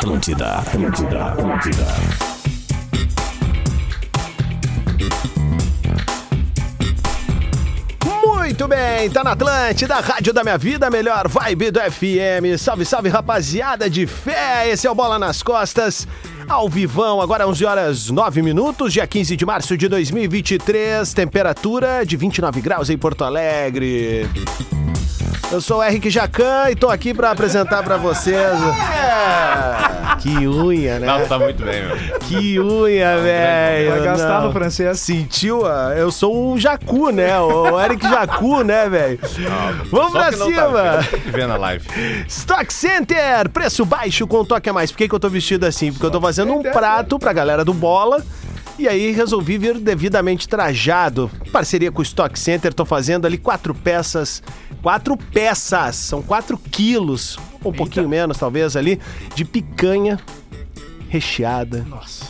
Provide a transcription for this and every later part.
Atlântida, Atlântida, Atlântida. Muito bem, tá na Atlântida, Rádio da Minha Vida, melhor vibe do FM. Salve, salve, rapaziada de fé. Esse é o Bola nas Costas. Ao vivão, agora 11 horas 9 minutos, dia 15 de março de 2023, temperatura de 29 graus em Porto Alegre. Eu sou o Eric Jacan e tô aqui pra apresentar pra vocês. É, que unha, né? Não, tá muito bem, meu. Que unha, velho. Vai gastar Não. no francês. Sentiu? ah, Eu sou o Jacu, né? O Eric Jacu, né, velho? Vamos pra não cima! Tá, tem que ver na live. Stock Center, preço baixo com toque a mais. Por que, que eu tô vestido assim? Porque eu tô fazendo um prato pra galera do Bola. E aí resolvi vir devidamente trajado. Parceria com o Stock Center, tô fazendo ali quatro peças. Quatro peças! São quatro quilos, ou um pouquinho menos talvez ali, de picanha recheada. Nossa.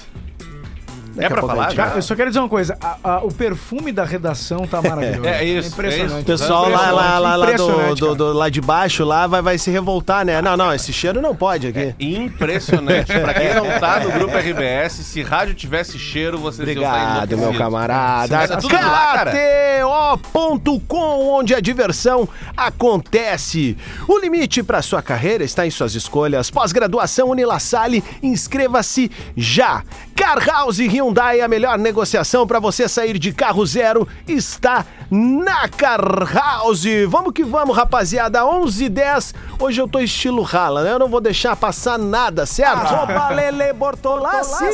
É pra falar? já? eu só quero dizer uma coisa. a- a- o perfume da redação tá maravilhoso. É isso, é Impressionante. isso. O pessoal lá, lá, lá, lá, do, do- do- lá de baixo lá vai, vai se revoltar, né? Não, não, esse cheiro não pode aqui. Impressionante. pra quem não tá no grupo RBS, se rádio tivesse cheiro, vocês Obrigado, meu camarada. Cara. KTO.com, onde a diversão acontece. O limite para sua carreira está em suas escolhas. Pós-graduação Unilassalle, inscreva-se já. Car House Hyundai, a melhor negociação para você sair de carro zero está na Car House. Vamos que vamos, rapaziada. 11 h 10 Hoje eu tô estilo rala, né? Eu não vou deixar passar nada, certo? Opa, Lele Bortolassi.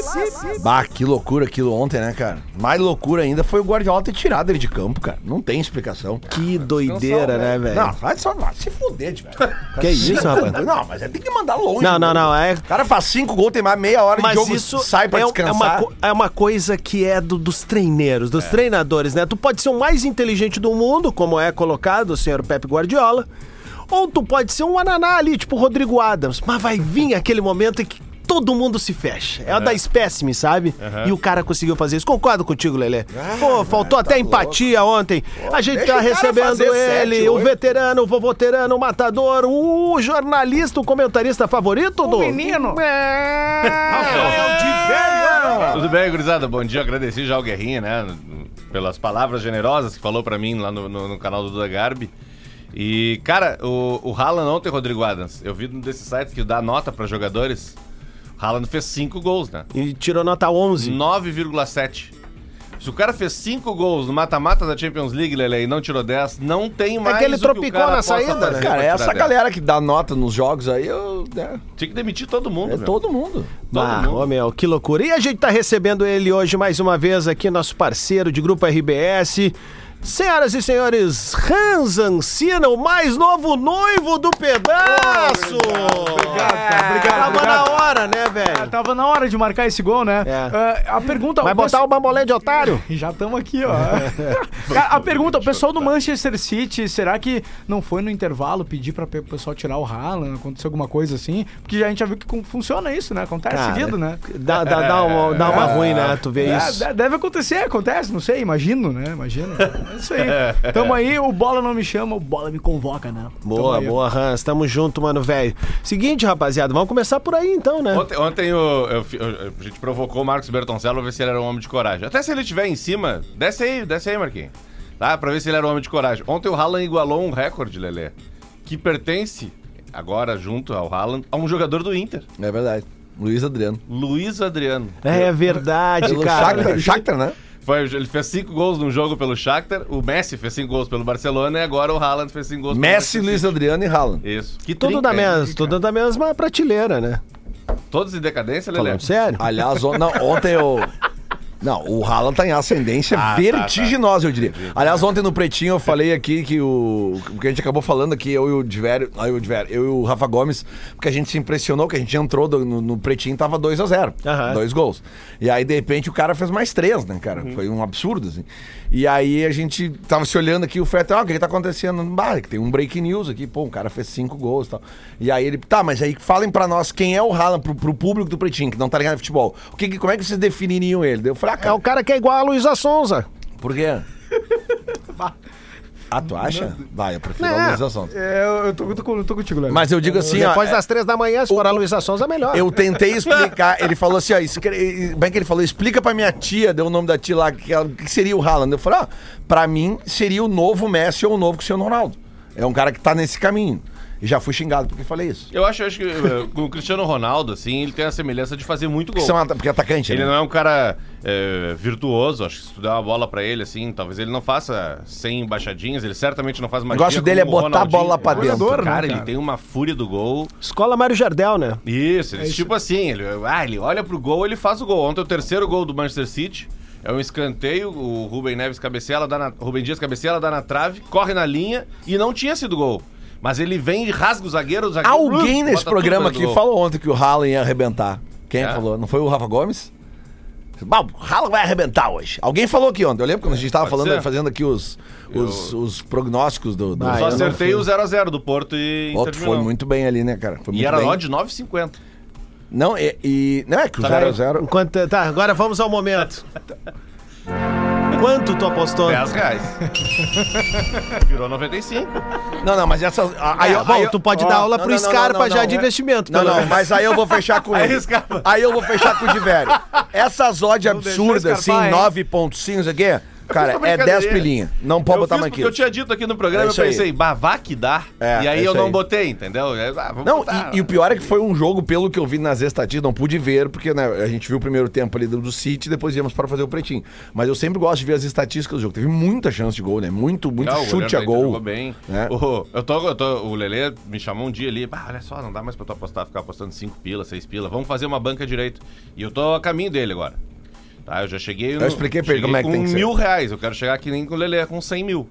Bah, que loucura aquilo ontem, né, cara? Mais loucura ainda foi o Guardiola ter tirado ele de campo, cara. Não tem explicação. Que doideira, né, velho? Não, vai só vai se fuder, velho. Que isso, rapaz? Não, mas é, tem que mandar longe. Não, não, não, é. O cara faz cinco gols, tem mais meia hora de Mas jogo, isso sai pra é, é, descansar. uma, co- é uma coisa que é do- dos treineiros, dos treinadores, né? Tu pode ser o mais inteligente do mundo, como é colocado o senhor Pepe Guardiola, ou tu pode ser um ananá ali, tipo o Rodrigo Adams, mas vai vir aquele momento em que todo mundo se fecha. É a da espécime, sabe? E o cara conseguiu fazer isso. Concordo contigo, Lelê. Pô, faltou até empatia ontem. a gente tá o recebendo ele, sete, o oito. veterano, o vovoterano, o matador, o jornalista, o comentarista favorito do... menino. É... Tudo bem, gurizada? Bom dia, agradeci já o Guerrinha, né? Pelas palavras generosas que falou pra mim lá no, no- no canal do Duda Garbi. E, cara, o, o Haaland ontem, Rodrigo Adams, eu vi num desses sites que dá nota pra jogadores. O Haaland fez 5 gols, né? E tirou nota 11. 9,7. Se o cara fez 5 gols no mata-mata da Champions League, Lele, e não tirou 10, não tem mais É que ele o tropicou o cara na saída, né? Cara, tirar essa 10. galera que dá nota nos jogos aí, eu, né, Tinha que demitir todo mundo, é meu. todo mundo. Todo ah, mundo. ô meu, que loucura. E a gente tá recebendo ele hoje mais uma vez aqui, nosso parceiro de Grupo RBS. Senhoras e senhores, Hans Ancina, o mais novo noivo do pedaço! Obrigado, cara, obrigado, Tava obrigado. na hora, né, velho? Tava na hora de marcar esse gol, né? É. Ah, a pergunta... Vai o botar o bambolê de otário? Já estamos aqui, ó. A pergunta, o pessoal do Manchester City, será que não foi no intervalo pedir para o pessoal tirar o Haaland, aconteceu alguma coisa assim? Porque a gente já viu que funciona isso, né? Acontece Cara, seguido, né? Dá, dá, dá uma, dá uma ruim, né? Tu vê É, isso. de- deve acontecer, acontece, não sei, imagino, né? Imagino. É isso aí. Tamo aí, o Bola não me chama, o Bola me convoca, né? Boa, boa, Hans. Tamo junto, mano, velho. Seguinte, rapaziada, vamos começar por aí então, né? Ontem, ontem eu- eu eu- a gente provocou o Marcos Bertoncello pra ver se ele era um homem de coragem. Até se ele estiver em cima, desce aí, desce aí, Marquinhos. Tá? Pra ver se ele era um homem de coragem. Ontem o Haaland igualou um recorde, Lelê, que pertence, agora junto ao Haaland, a um jogador do Inter, É verdade. Luiz Adriano. Luiz Adriano. É verdade, Pelo cara. Shakhtar, Shakhtar, né? Foi, ele fez cinco gols num jogo pelo Shakhtar, o Messi fez cinco gols pelo Barcelona e agora o Haaland fez cinco gols pelo Messi, Luiz. Adriano e Haaland. Isso. Que Tudo da, mesma, tudo da mesma prateleira, né? Todos em decadência, Lelê? Falando sério. Aliás, on- não, ontem eu. Não, o Haaland tá em ascendência Ah, tá, vertiginosa, eu diria. Aliás, ontem no Pretinho eu falei aqui que o. Que a gente acabou falando aqui, eu e o Divério. ah, Eu, Divério, eu e o Rafa Gomes, porque a gente se impressionou que a gente entrou do- no, no Pretinho e tava 2x0. Aham. Dois gols. E aí, de repente, o cara fez mais três, né, cara? Foi um absurdo, assim. E aí a gente tava se olhando aqui, o Fred, ah, o que, que tá acontecendo? Bah, que tem um break news aqui, pô, o cara fez cinco gols e tal. E aí ele, tá, mas aí falem pra nós quem é o Haaland, pro, pro público do Pretinho, que não tá ligado em futebol. O que, como é que vocês definiriam ele? Eu falei, É o cara que é igual a Luísa Sonza. por quê? Ah, tu acha? Vai, eu prefiro Não. a Luísa Sonza. É, eu, eu tô, tô, com- tô contigo, Léo. Mas eu digo assim, ó. Depois das três da manhã, se for a Luísa Sonza, melhor. Eu tentei explicar, ele falou assim, ó, escre- é que ele falou? Explica pra minha tia, deu o nome da tia lá, que, ela- que seria o Haaland. Eu falei, ó, pra mim seria o novo Messi ou o novo Cristiano Ronaldo. É um cara que tá nesse caminho. E já fui xingado porque falei isso. Eu acho, eu acho que eh, com o Cristiano Ronaldo, assim, ele tem a semelhança de fazer muito gol. Porque, são, porque é atacante, Ele né? não é um cara eh, virtuoso, acho que se tu der uma bola pra ele, assim, talvez ele não faça 100 embaixadinhas, ele certamente não faz O magia negócio dele é o botar a bola pra dentro. Jogador, né, Cara, ele cara? tem uma fúria do gol. Escola Mário Jardel, né? Isso, ele, tipo assim, ele, ah, ele olha pro gol, ele faz o gol. Ontem o terceiro gol do Manchester City é um escanteio, o Rubem Neves cabeceia, ela dá na, Rubem Dias cabeceia, ela dá na trave, corre na linha e não tinha sido gol. Mas ele vem e rasga o zagueiro, o zagueiro Alguém uh, nesse programa aqui falou ontem que o Haaland ia arrebentar. Quem É? falou? Não foi o Rafa Gomes? Bah, o Haaland vai arrebentar hoje. Alguém falou aqui ontem. Eu lembro quando a gente tava Pode falando, ser. fazendo aqui os, os, os prognósticos do... do Ah, Só eu não acertei o 0x0 do Porto e Outro de foi Milão. muito bem ali, né, cara? Foi E muito era bem. odd 9,50. Não, e, e- Não, é que o Tá 0x0... Enquanto, tá, agora vamos ao momento. Quanto tu apostou? 10 reais. Virou 95. Não, não, mas essas. Aí, É, eu- bom, aí eu- tu pode ó, dar aula não, pro não, não, Scarpa não, já não, de é- investimento. Não, pelo não, menos. mas aí eu vou fechar com ele. Aí, eu vou fechar com o Diverio. Essas odds absurdas, assim, escarpar, hein? 9.5, isso aqui, cara, é 10 brincadeira. pilinha. Não pode eu botar mais que eu tinha dito aqui no programa, É eu pensei, bah, que dá. É, e aí é eu não aí. botei, entendeu? É, ah, Não, e, e o pior é que foi um jogo, pelo que eu vi nas estatísticas, não pude ver, porque né, a gente viu o primeiro tempo ali do, do City, depois íamos para fazer o pretinho. Mas eu sempre gosto de ver as estatísticas do jogo. Teve muita chance de gol, né? Muito, muito Não, chute a gol. Jogou bem. né? O, eu tô, eu tô, o Lelê me chamou um dia ali, bah, olha só, não dá mais pra tu apostar, ficar apostando 5 pila, 6 pila. Vamos fazer uma banca direito. E eu tô a caminho dele agora. Tá, eu já cheguei. Eu expliquei pra ele como é que com tem que ser. mil reais. Eu quero chegar que nem com o Lelê, com 100 mil.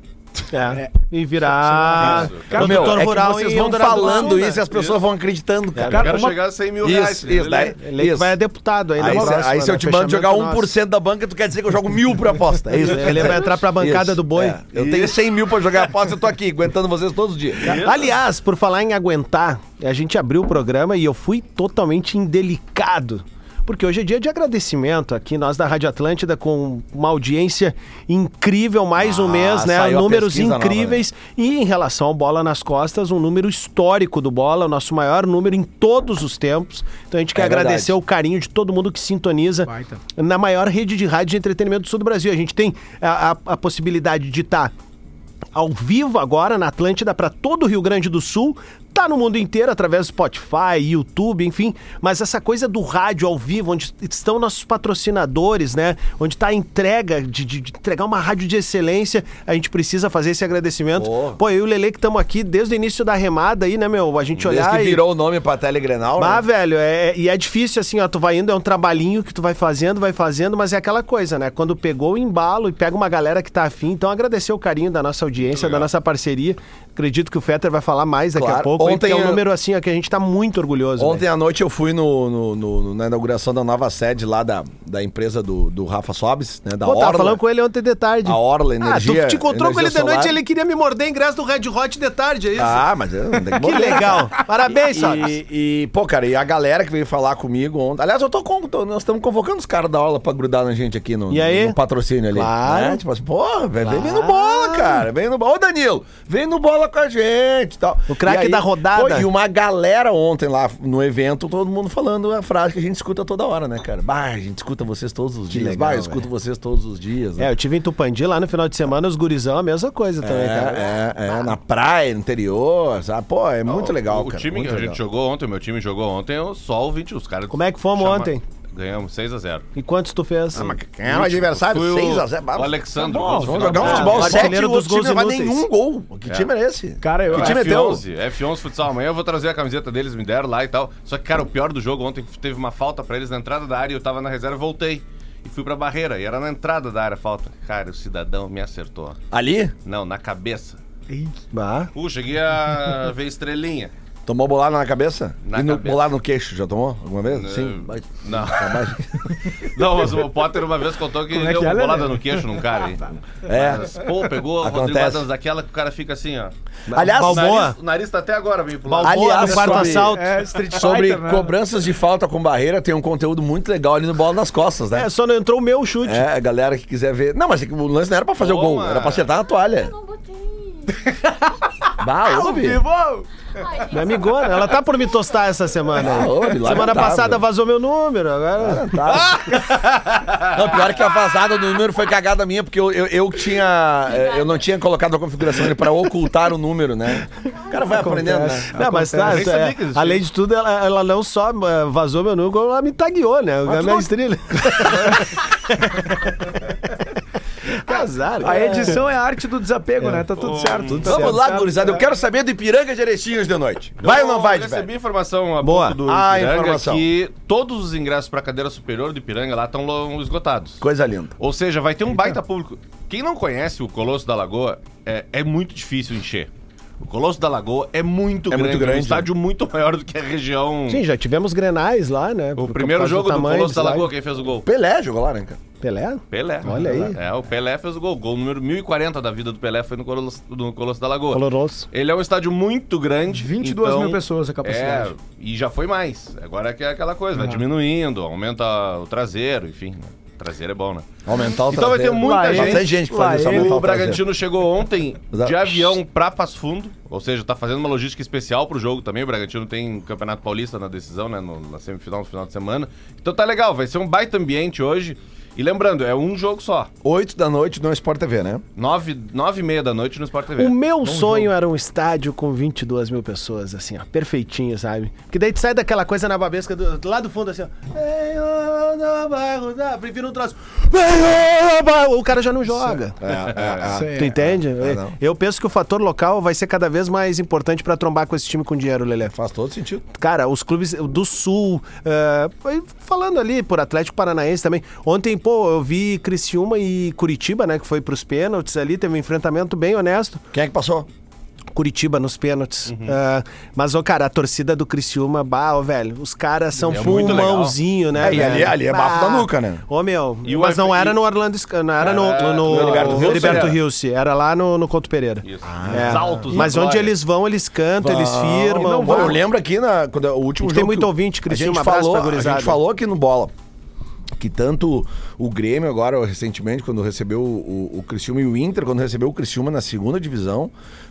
É. E virar Isso. Cara, meu, é que rural vocês vão falando Sul, isso e as pessoas vão acreditando, cara. eu Cara, quero uma- chegar a 100 mil reais. Isso, isso, daí. Ele isso. vai a deputado aí, na Aí, próxima, aí se eu né? te mando jogar Fechamento 1% da banca, tu quer dizer que eu jogo mil por aposta. É isso. Ele vai entrar pra bancada Isso, do boi. é. Eu tenho 100 mil pra jogar aposta, eu tô aqui, aguentando vocês todos os dias. Aliás, por falar em aguentar, a gente abriu o programa e eu fui totalmente indelicado. Porque hoje é dia de agradecimento aqui, nós da Rádio Atlântida, com uma audiência incrível, mais um Ah, mês, né? Números pesquisa nova, incríveis. E em relação ao Bola nas Costas, um número histórico do Bola, o nosso maior número em todos os tempos. Então a gente quer É verdade. agradecer o carinho de todo mundo que sintoniza Baita. na maior rede de rádio de entretenimento do sul do Brasil. A gente tem a, a- a possibilidade de estar ao vivo agora na Atlântida para todo o Rio Grande do Sul. Tá no mundo inteiro através do Spotify, YouTube, enfim. Mas essa coisa do rádio ao vivo, onde estão nossos patrocinadores, né? Onde tá a entrega de, de- de entregar uma rádio de excelência, a gente precisa fazer esse agradecimento. Pô. Pô, eu e o Lele que estamos aqui desde o início da remada aí, né, meu? A gente Desde olhar que e- virou o nome pra Telegrenal, Bah, né? velho, é, e é difícil assim, ó, tu vai indo, é um trabalhinho que tu vai fazendo, vai fazendo, mas é aquela coisa, né? Quando pegou o embalo e pega uma galera que tá afim, então agradecer o carinho da nossa audiência, da nossa parceria. Acredito que o Fetter vai falar mais daqui Claro. a pouco, porque é um Ontem número assim, ó, que a gente tá muito orgulhoso. Ontem né? à noite eu fui no, no- no- na inauguração da nova sede lá da, da empresa do, do Rafa Sobes, né? Da Pô, tava Orla. falando com ele ontem de tarde. A Orla Energia. Ah, tu te encontrou com ele energia de noite e solar. ele queria me morder ingresso do Red Hot de tarde, é isso? Ah, mas eu não tenho que legal. Parabéns, Sobes. E, e, pô, cara, e a galera que veio falar comigo ontem. Aliás, eu tô com. tô- nós estamos convocando os caras da aula pra grudar na gente aqui no, no patrocínio ali. Claro. Né? Tipo assim, pô, vem, vem no Claro. bola, cara. Vem no bola. Ô, Danilo, vem no bola com a gente e tal. O craque da rodada. pô, e uma galera ontem lá no evento, todo mundo falando a frase que a gente escuta toda hora, né, cara? Bah, a gente escuta vocês todos os Que dias. legal, bah, eu escuto velho. vocês todos os dias. né? É, eu tive em Tupandi lá no final de semana, os gurizão, a mesma coisa também, cara. É, é, é, na praia, no interior, sabe? Pô, é muito legal, o, cara. O time que a legal. gente jogou ontem, o meu time jogou ontem, o Sol 20, os caras. Como é que fomos chama- ontem? Ganhamos 6x0. E quantos tu fez? Ah, mas quem é o adversário? Foi o- 6 a 0 o Alexandre, Tá bom, vamos jogar um futebol jogo. 7 Artilheiro e dos dos time gols não vai inúteis. nenhum gol. Que É. time é esse? Cara, eu, Que time é teu? F11, F11 futsal. Amanhã eu vou trazer a camiseta deles, me deram lá e tal. Só que, cara, o pior do jogo ontem teve uma falta pra eles na entrada da área e eu tava na reserva e voltei. E fui pra barreira. E era na entrada da área a falta. Cara, o cidadão me acertou. Ali? Não, na cabeça. Bah. Uh, cheguei a ver estrelinha. Tomou bolada na cabeça? Na e no, cabeça. bolada no queixo, já tomou alguma vez? Sim. Eh, Vai- Não. Não, mas o Potter uma vez contou que Como é deu que é, uma bolada no queixo num cara aí. É. Mas, pô, pegou o Rodrigo Acontece. Adams daquela que o cara fica assim, ó. Aliás, O nariz, o nariz tá até agora meio pro lado. Aliás, no quarto sobre- assalto. É, Street sobre Fighter, né? cobranças de falta com barreira, tem um conteúdo muito legal ali no Bola nas Costas, né? É, só não entrou o meu chute. É, a galera que quiser ver. Não, mas é que o lance não era pra fazer o gol, era pra acertar na toalha. Eu não botei. Bah, ouve. Minha amigona, ela tá por me tostar essa semana. aí. Ah, semana lamentável. passada vazou meu número, agora. Tá. Não, pior que a vazada do número foi cagada minha, porque eu, eu, eu tinha. eh, Eu não tinha colocado a configuração ali pra ocultar o número, né? O cara vai aprendendo, né? Não, mas tá, Eu nem sabia é, que existia. além de tudo, ela, ela não só eh, vazou meu número, como ela me tagueou, né? A minha estrela. Casar, A edição é a arte do desapego, né? Tá tudo certo. tudo Vamos certo. lá, gurizada. Eu quero saber do Ipiranga de Erecinhos de noite. Vai ou não vai, Eu de recebi velho? informação há Boa. pouco do Ah, Ipiranga informação. que todos os ingressos pra cadeira superior do Ipiranga lá estão esgotados. Coisa linda. Ou seja, vai ter um baita público. Quem não conhece o Colosso da Lagoa, é, é muito difícil encher. O Colosso da Lagoa é muito É grande, muito grande, um estádio muito maior do que a região. Sim, já tivemos grenais lá, né? O Por primeiro causa jogo do tamanho Colosso da. Lagoa, quem fez o gol? Pelé jogou lá, né, cara? Pelé? Pelé. Olha aí. É, o Pelé fez o gol. Gol número 1040 da vida do Pelé foi no Colosso, no Colosso da Lagoa. Coloroso. Ele é um estádio muito grande. 22 então, mil pessoas a capacidade. É, e já foi mais. Agora é que é aquela coisa, vai diminuindo, aumenta o traseiro, enfim. O traseiro é bom, né? Aumentar o Então vai ter traseiro. muita Lá gente. Bastante gente que faz isso, aumentar O o traseiro. Bragantino chegou ontem de avião pra Passo Fundo, ou seja, tá fazendo uma logística especial pro jogo também. O Bragantino tem Campeonato Paulista na decisão, né? no- na semifinal, no final de semana. Então tá legal, vai ser um baita ambiente hoje. E lembrando, é um jogo só. 8 da noite no Sport TV, né? Nove, nove e meia da noite no Sport TV. O meu sonho era um estádio com 22 mil pessoas, assim, ó, perfeitinho, sabe? Porque daí tu sai daquela coisa na babesca do, lá do fundo, assim, ó. Prefiro um troço. O cara já não joga. É, Sei. Tu entende? não. Eu penso que o fator local vai ser cada vez mais importante pra trombar com esse time com dinheiro, Lelé. Faz todo sentido. Cara, os clubes do Sul, eh, falando ali por Atlético Paranaense também. Ontem, pô, eu vi Criciúma e Curitiba, né? Que foi pros pênaltis ali, teve um enfrentamento bem honesto. Quem é que passou? Curitiba nos pênaltis. Eh, mas, ô, cara, a torcida do Criciúma, bah, ô, velho, os caras são É pulmãozinho, né? É, e ali- ali é bafo da nuca, né? Ô, meu, E o mas não F- era no Orlando, não era no, Era no, no Heriberto Hilse, Heriberto era? Hilse, era lá no, no Couto Pereira. Isso. É. Os altos da Mas onde glória. eles vão, eles cantam, eles firmam. Não, Bah, eu lembro aqui na, quando o último A gente jogo. tem muito que ouvinte, a Criciúma, gente abraço falou, pra A gente falou aqui no Bola que tanto o Grêmio agora, recentemente, quando recebeu o, o, o Criciúma e o Inter, quando recebeu o Criciúma na segunda divisão,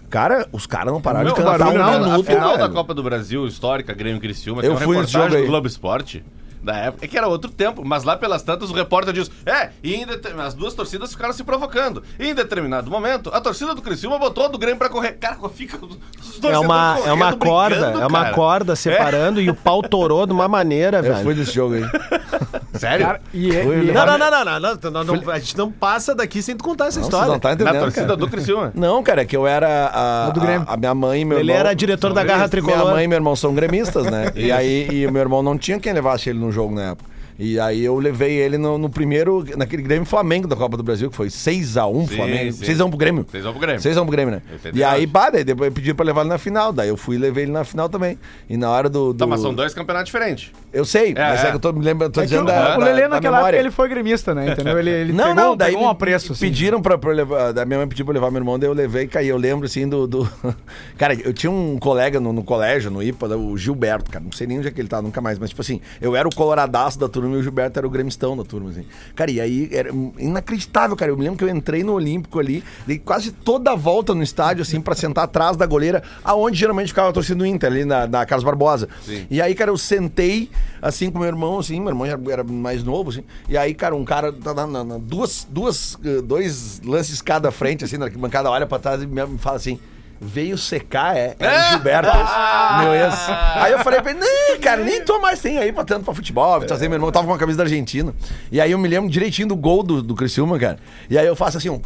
cara, os caras não pararam Meu, de cantar barulho, minuto, a final da velho. Copa do Brasil, histórica, Grêmio Criciúma, Eu tem uma fui reportagem do Globo Esporte. Da época, é que era outro tempo, mas lá pelas tantas o repórter diz: É, e em as duas torcidas ficaram se provocando. E em determinado momento, a torcida do Criciúma botou a do Grêmio pra correr. Cara, fica. os É uma, é uma corda, é uma cara. corda separando e o pau torou de uma maneira, Eu velho. fui nesse jogo aí. Sério? Cara, e, é- Foi e- Não, não, não, não, não, não, não, não, A gente não passa daqui sem tu contar essa Não, história. não tá Na entendendo, torcida cara. do Criciúma. Não, cara, é que eu era a, do Grêmio. a, a minha mãe e meu Ele irmão. era diretor da Garra Tricolor. Minha mãe e meu irmão são gremistas, né? e aí e o meu irmão não tinha quem levasse ele no jogo na época. E aí eu levei ele no, no primeiro, naquele Grêmio Flamengo da Copa do Brasil, que foi 6x1 Sim, Flamengo. sim. 6x1 pro Grêmio. Vocês vão pro Grêmio. 6x1 pro Grêmio, né? 89. E aí, bah, daí depois pediram pra levar ele na final. Daí eu fui e levei ele na final também. E na hora do. do... Tá, mas são dois campeonatos diferentes. Eu sei, mas é é. que eu tô me lembrando, tô É que dizendo o, da, o Lelê da naquela época ele foi gremista, né? Entendeu? Ele, ele Não, pegou, não, daí pegou um apreço, assim. pediram pra, pra levar, da minha mãe pediu pra levar meu irmão, daí eu levei e caí. Eu lembro, assim, do... do- cara, eu tinha um colega no, no colégio, no IPA, o Gilberto, cara, não sei nem onde é que ele tá, nunca mais, mas tipo assim, eu era o coloradaço da turma e o Gilberto era o gremistão da turma, assim. Cara, e aí era inacreditável, cara, eu me lembro que eu entrei no Olímpico ali, dei quase toda a volta no estádio, assim, pra sentar atrás da goleira, aonde geralmente ficava a torcida do Inter, ali na, na Carlos Barbosa. Sim. E aí, cara, eu sentei, assim, com meu irmão, assim, meu irmão já era mais novo, assim, e aí, cara, um cara, tá na, na- na- duas, duas, eh, dois lances cada frente, assim, na arquibancada, olha pra trás e me fala assim, veio secar, é? Era o Gilberto, esse, meu ex. Aí eu falei pra ele, não, cara, nem tô mais sem aí pra tanto pra futebol, trazer meu irmão, tava com uma camisa da Argentina. E aí eu me lembro direitinho do gol do, do Criciúma, cara, e aí eu faço assim, um...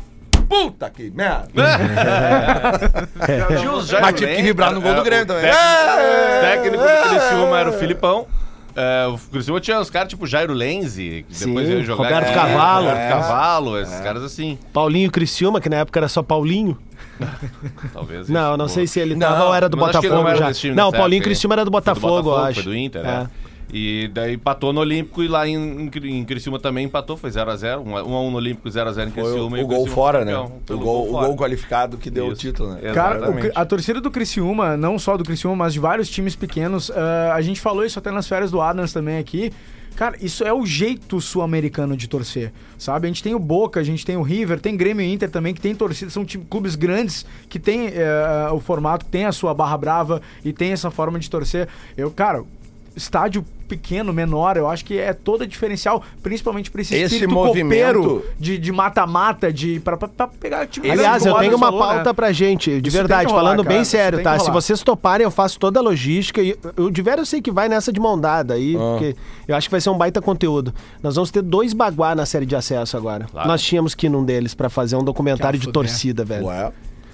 Puta que merda! Mas tive que vibrar no gol do é, Grêmio também. técnico- É, técnico do Criciúma era o Filipão. É, o Criciúma tinha os caras tipo Jairo Lenzi, que depois Sim, ia jogar. Roberto É, Cavalo. Roberto É. Cavalo, esses caras assim. Paulinho Criciúma, que na época era só Paulinho. Talvez. Não, não sei se ele Não, tava ou era do Botafogo não era já. time não, o Paulinho. Criciúma era do Foi do Botafogo, eu Botafogo, acho. foi do Inter, é. é. E daí empatou no Olímpico e lá em, em, Cri- em Criciúma também empatou, foi 0x0. 1x1 no Olímpico, 0x0 em Foi o, Criciúma. e o gol Criciúma fora, né? O gol, o fora. gol qualificado que deu o Isso. título, né? Cara, o a torcida do Criciúma, não só do Criciúma, mas de vários times pequenos, ah, a gente falou isso até nas férias do Adams também aqui. Cara, isso é o jeito sul-americano de torcer, sabe? A gente tem o Boca, a gente tem o River, tem Grêmio e Inter também, que tem torcida, são clubes grandes que tem eh, o formato, tem a sua barra brava e tem essa forma de torcer. Eu, cara, estádio pequeno, menor, eu acho que é todo diferencial, principalmente pra esse, Esse espírito movimento- copeiro de de mata-mata, de, pra, pra, pra pegar time grande, Aliás, eu tenho uma falou, pauta né? pra gente, de Isso verdade, rolar, falando cara, bem isso sério, tá? Se vocês toparem, eu faço toda a logística. E o de eu sei que vai nessa de mão dada aí, Ah. porque eu acho que vai ser um baita conteúdo. Nós vamos ter dois baguá na série de acesso agora. Claro. Nós tínhamos que ir num deles pra fazer um documentário de torcida, velho. Ué.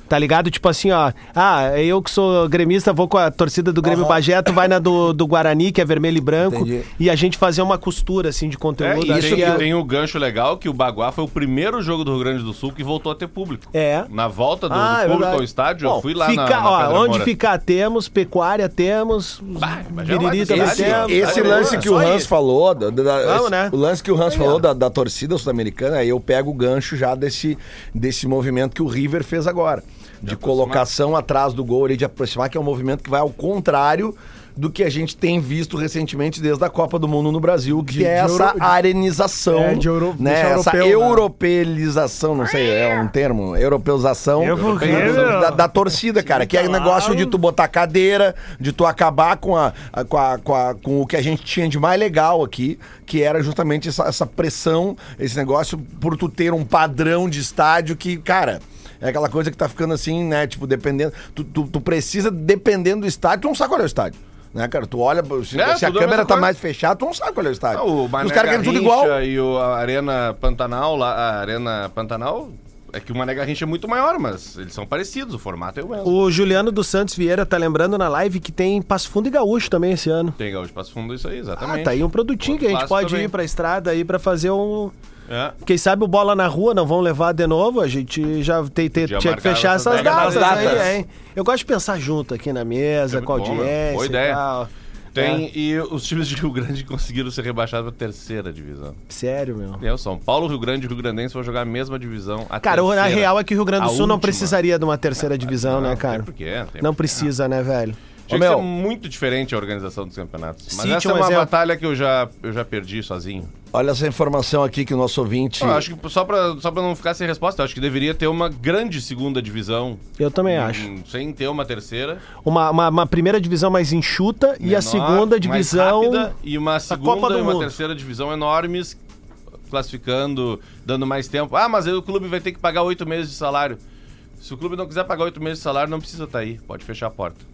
Tá ligado? Tipo assim, ó. Ah, eu que sou gremista, vou com a torcida do Grêmio Aham. Bagé, tu vai na do, do Guarani, que é vermelho e branco. Entendi. E a gente fazer uma costura, assim, de É, conteúdo. Acho tem, que é- tem o gancho legal que o Baguá foi o primeiro jogo do Rio Grande do Sul que voltou a ter público. É. Na volta do, Ah, do é público verdade. ao estádio, Bom, eu fui lá ficar, na, na ó, onde Moura. ficar temos, pecuária temos, Bah, já biriri também Esse, temos. esse Tá lance que o Hans falou, da- da- Vamos, esse- né? o lance que o Hans Aí, falou da, da torcida sul-americana, aí eu pego o gancho já desse, desse movimento que o River fez agora. De colocação atrás do gol ali, de aproximar, que é um movimento que vai ao contrário do que a gente tem visto recentemente desde a Copa do Mundo no Brasil, que De- é de essa euro- de- arenização, É, de euro- né? deixar Essa europeu, né? europeilização, não sei, é um termo, europeização Eu da, da- da torcida, cara, que é o negócio de tu botar cadeira, de tu acabar com, a, a- com, a- com, a- com o que a gente tinha de mais legal aqui, que era justamente essa, essa pressão, esse negócio por tu ter um padrão de estádio que, cara. É aquela coisa que tá ficando assim, né? Tipo, dependendo. Tu, tu, tu precisa, dependendo do estádio, tu não sabe qual é o estádio. Né, cara? Tu olha, se, É, se a a câmera mesma tá mais fechada, tu não sabe qual é o estádio. Ah, o Mané Os caras querem tudo igual. E o, a Arena Pantanal, lá, a Arena Pantanal, é que o Mané Garrincha é muito maior, mas eles são parecidos, o formato é o mesmo. O Juliano dos Santos Vieira tá lembrando na live que tem Passo Fundo e Gaúcho também esse ano. Tem Gaúcho Passo Fundo, isso aí, Ah, exatamente. tá aí um produtinho que a gente pode também. ir pra estrada aí pra fazer um. É. Quem sabe o bola na rua não vão levar de novo, a gente já tem, tem- Já tinha que fechar essas datas. datas, aí, hein? Eu gosto de pensar junto aqui na mesa, É com a bom, audiência Boa e ideia. tal. Tem, É. e os times de Rio Grande conseguiram ser rebaixados pra terceira divisão. Sério, meu. É, o São Paulo, Rio Grande e Rio Grandense vão jogar a mesma divisão. A Cara, terceira. a real é que o Rio Grande do Sul não última. precisaria de uma terceira divisão, né, Não, cara? Tem porquê, tem Não porquê. precisa, né, velho? Tinha Ô, que meu. ser muito diferente a organização dos campeonatos. Mas Cite essa um é uma exemplo. batalha que eu já, eu já perdi sozinho. Olha essa informação aqui que o nosso ouvinte. Eu acho que só pra, só pra não ficar sem resposta, eu acho que deveria ter uma grande segunda divisão. Eu também acho. hum, Sem ter uma terceira. Uma, uma, uma primeira divisão mais enxuta e a menor, segunda mais divisão. rápida, e uma segunda do e uma Mundo. terceira divisão enormes, classificando, dando mais tempo. Ah, mas aí o clube vai ter que pagar oito meses de salário. Se o clube não quiser pagar oito meses de salário, não precisa estar aí. Pode fechar a porta.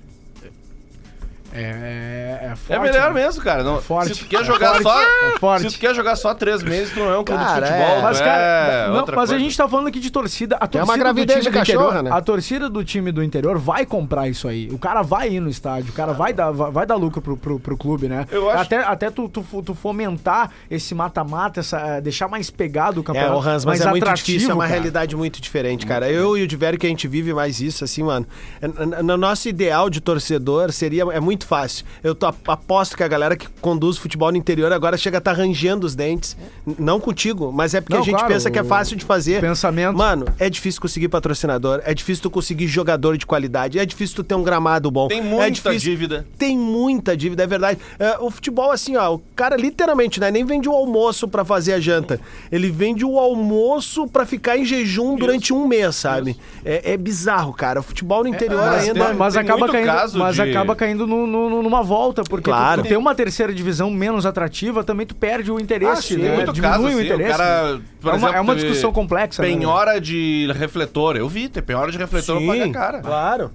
É, é É forte. melhor né? mesmo, cara. Não, forte. Se tu quer jogar forte. só. É forte. Se tu quer jogar só três meses, tu não é um clube Cara, de futebol. é. Mas, é cara, não, outra mas a gente tá falando aqui de torcida. A torcida uma gravidez do time de do interior, cachorra, né? A torcida do time do interior vai comprar isso aí. O cara vai ir no estádio, o cara vai dar, vai, vai dar lucro pro, pro, pro clube, né? Eu acho- Até, até tu, tu, tu fomentar esse mata-mata, essa, eh, deixar mais pegado o É, campeonato. o Hans, mas é muito difícil, é uma cara. realidade muito diferente, cara. Eu e o Diverio que a gente vive mais isso, assim, mano. é- é- No nosso ideal de torcedor seria. É muito fácil. Eu tô- aposto que a galera que conduz futebol no interior agora chega a estar rangendo os dentes. Não contigo, mas é porque Não, a gente claro, pensa que é fácil de fazer. pensamento. Mano, é difícil conseguir patrocinador, é difícil tu conseguir jogador de qualidade, é difícil tu ter um gramado bom. Tem é muita difícil- dívida. Tem muita dívida, é verdade. É, o futebol, assim, ó, o cara literalmente, né, nem vende o almoço pra fazer a janta. Ele vende o almoço pra ficar em jejum durante um mês, sabe? É, é bizarro, cara. O futebol no interior Mas, ainda. mas- mas tem acaba muito caindo, caso mas de- acaba caindo no- no- numa volta, porque Claro. tu, tu tem uma terceira divisão menos atrativa, também tu perde o interesse, Ah, sim, né? Tem muito Diminui caso, o assim, interesse. o cara, né? é, uma, exemplo, é uma discussão complexa, né? Penhora de refletor. Eu vi, tem penhora de refletor Sim, paga cara. Claro.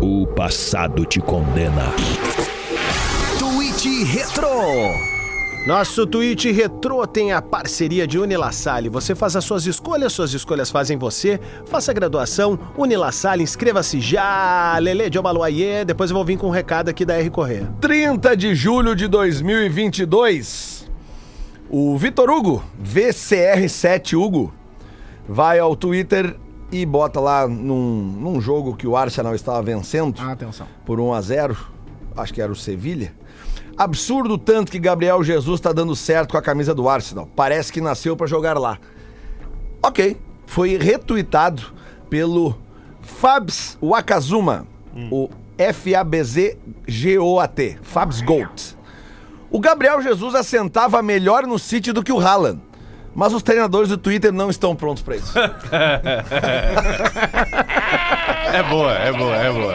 O passado te condena. Tweet Retro. Nosso tweet retrô tem a parceria de Unilassalle. Você faz as suas escolhas, suas escolhas fazem você. Faça a graduação, Unilassalle, inscreva-se já. Lele de Obaluayê. Depois eu vou vir com um recado aqui da R Corrêa. 30 de julho de 2022, o Vitor Hugo, VCR7 Hugo, vai ao Twitter e bota lá num, num jogo que o Arsenal estava vencendo Ah, atenção. por 1 a 0 acho que era o Sevilha. Absurdo tanto que Gabriel Jesus tá dando certo com a camisa do Arsenal. Parece que nasceu pra jogar lá. Ok, foi retuitado pelo Fabs Wakazuma, o F-A-B-Z-G-O-A-T, Fabs Gold. O Gabriel Jesus assentava melhor no City do que o Haaland. Mas os treinadores do Twitter não estão prontos pra isso. É boa, é boa, é boa.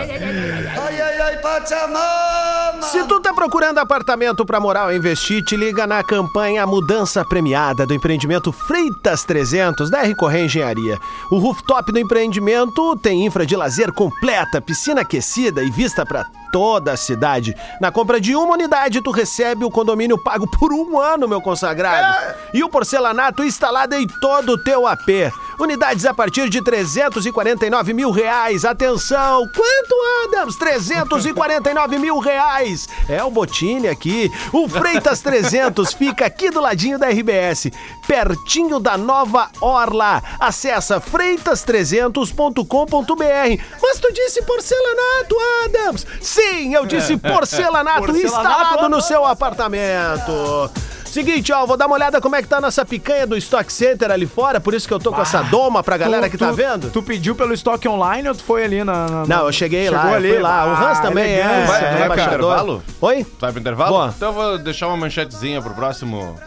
Se tu tá procurando apartamento pra morar ou investir, te liga na campanha Mudança Premiada do empreendimento Freitas 300 da R Correia Engenharia. O rooftop do empreendimento tem infra de lazer completa, piscina aquecida e vista pra toda a cidade. Na compra de uma unidade, tu recebe o condomínio pago por um ano, meu consagrado. E o porcelanato instalado em todo o teu AP. Unidades a partir de 349 mil reais. Atenção! Quanto, Adams? 349 mil reais! É o Botini aqui. O Freitas 300 fica aqui do ladinho da RBS, pertinho da nova Orla. Acessa freitas300.com.br. Mas tu disse porcelanato, Adams! Sim, eu disse porcelanato, Porcelanato, instalado no Adams. seu apartamento. Seguinte, ó, vou dar uma olhada como é que tá a nossa picanha do Stock Center ali fora, por isso que eu tô com essa doma pra galera Tu- que tá tu- vendo. Tu pediu pelo estoque online ou tu foi ali na. na- Não, eu cheguei Chegou lá, ali? fui lá. O Hans Ah, também é, é Vai- vai pro embaixador. intervalo? Oi? Tu vai pro intervalo? Boa. Então eu vou deixar uma manchetezinha pro próximo.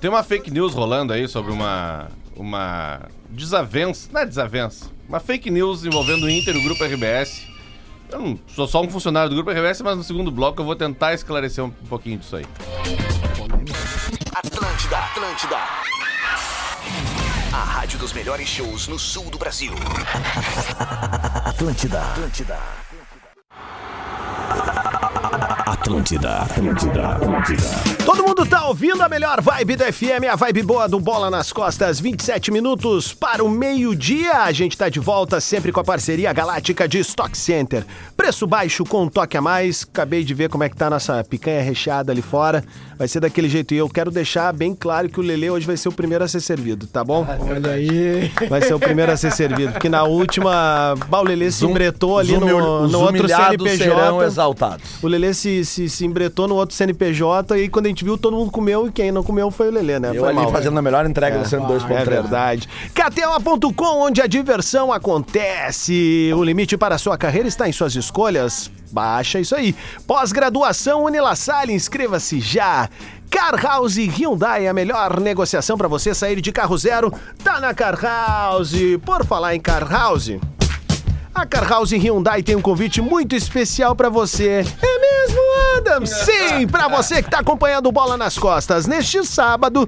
Tem uma fake news rolando aí sobre uma. Uma desavença. Não é desavença. Uma fake news envolvendo o Inter e o Grupo RBS. Eu não sou só um funcionário do Grupo RBS, mas no segundo bloco eu vou tentar esclarecer um pouquinho disso aí. Atlântida. A rádio dos melhores shows no sul do Brasil. Atlântida, Atlântida. Atlântida, Atlântida, Atlântida. Todo mundo tá ouvindo a melhor vibe da FM, a vibe boa do Bola nas Costas, 27 minutos para o meio-dia. A gente tá de volta sempre com a parceria galáctica de Stock Center. Preço baixo com um toque a mais. Acabei de ver como é que tá a nossa picanha recheada ali fora. Vai ser daquele jeito. E eu quero deixar bem claro que o Lele hoje vai ser o primeiro a ser servido, tá bom? Olha aí. Vai ser o primeiro a ser servido. Porque na última, bah, o Lele se embretou ali no, no outro CNPJ. exaltados. O Lelê se, se, se embretou no outro CNPJ e quando a gente viu, todo mundo comeu e quem não comeu foi o Lelê, né? Eu foi ali mal, fazendo a melhor entrega É. do 102.3. É verdade. KTO.com, onde a diversão acontece. O limite para a sua carreira está em suas escolhas. Baixa isso aí. Pós-graduação Unilassalle, inscreva-se já. Car House Hyundai, a melhor negociação para você sair de carro zero, tá na Car House. Por falar em Car House, a Car House Hyundai tem um convite muito especial pra você. É mesmo, Adam? Sim, pra você que tá acompanhando Bola nas Costas. Neste sábado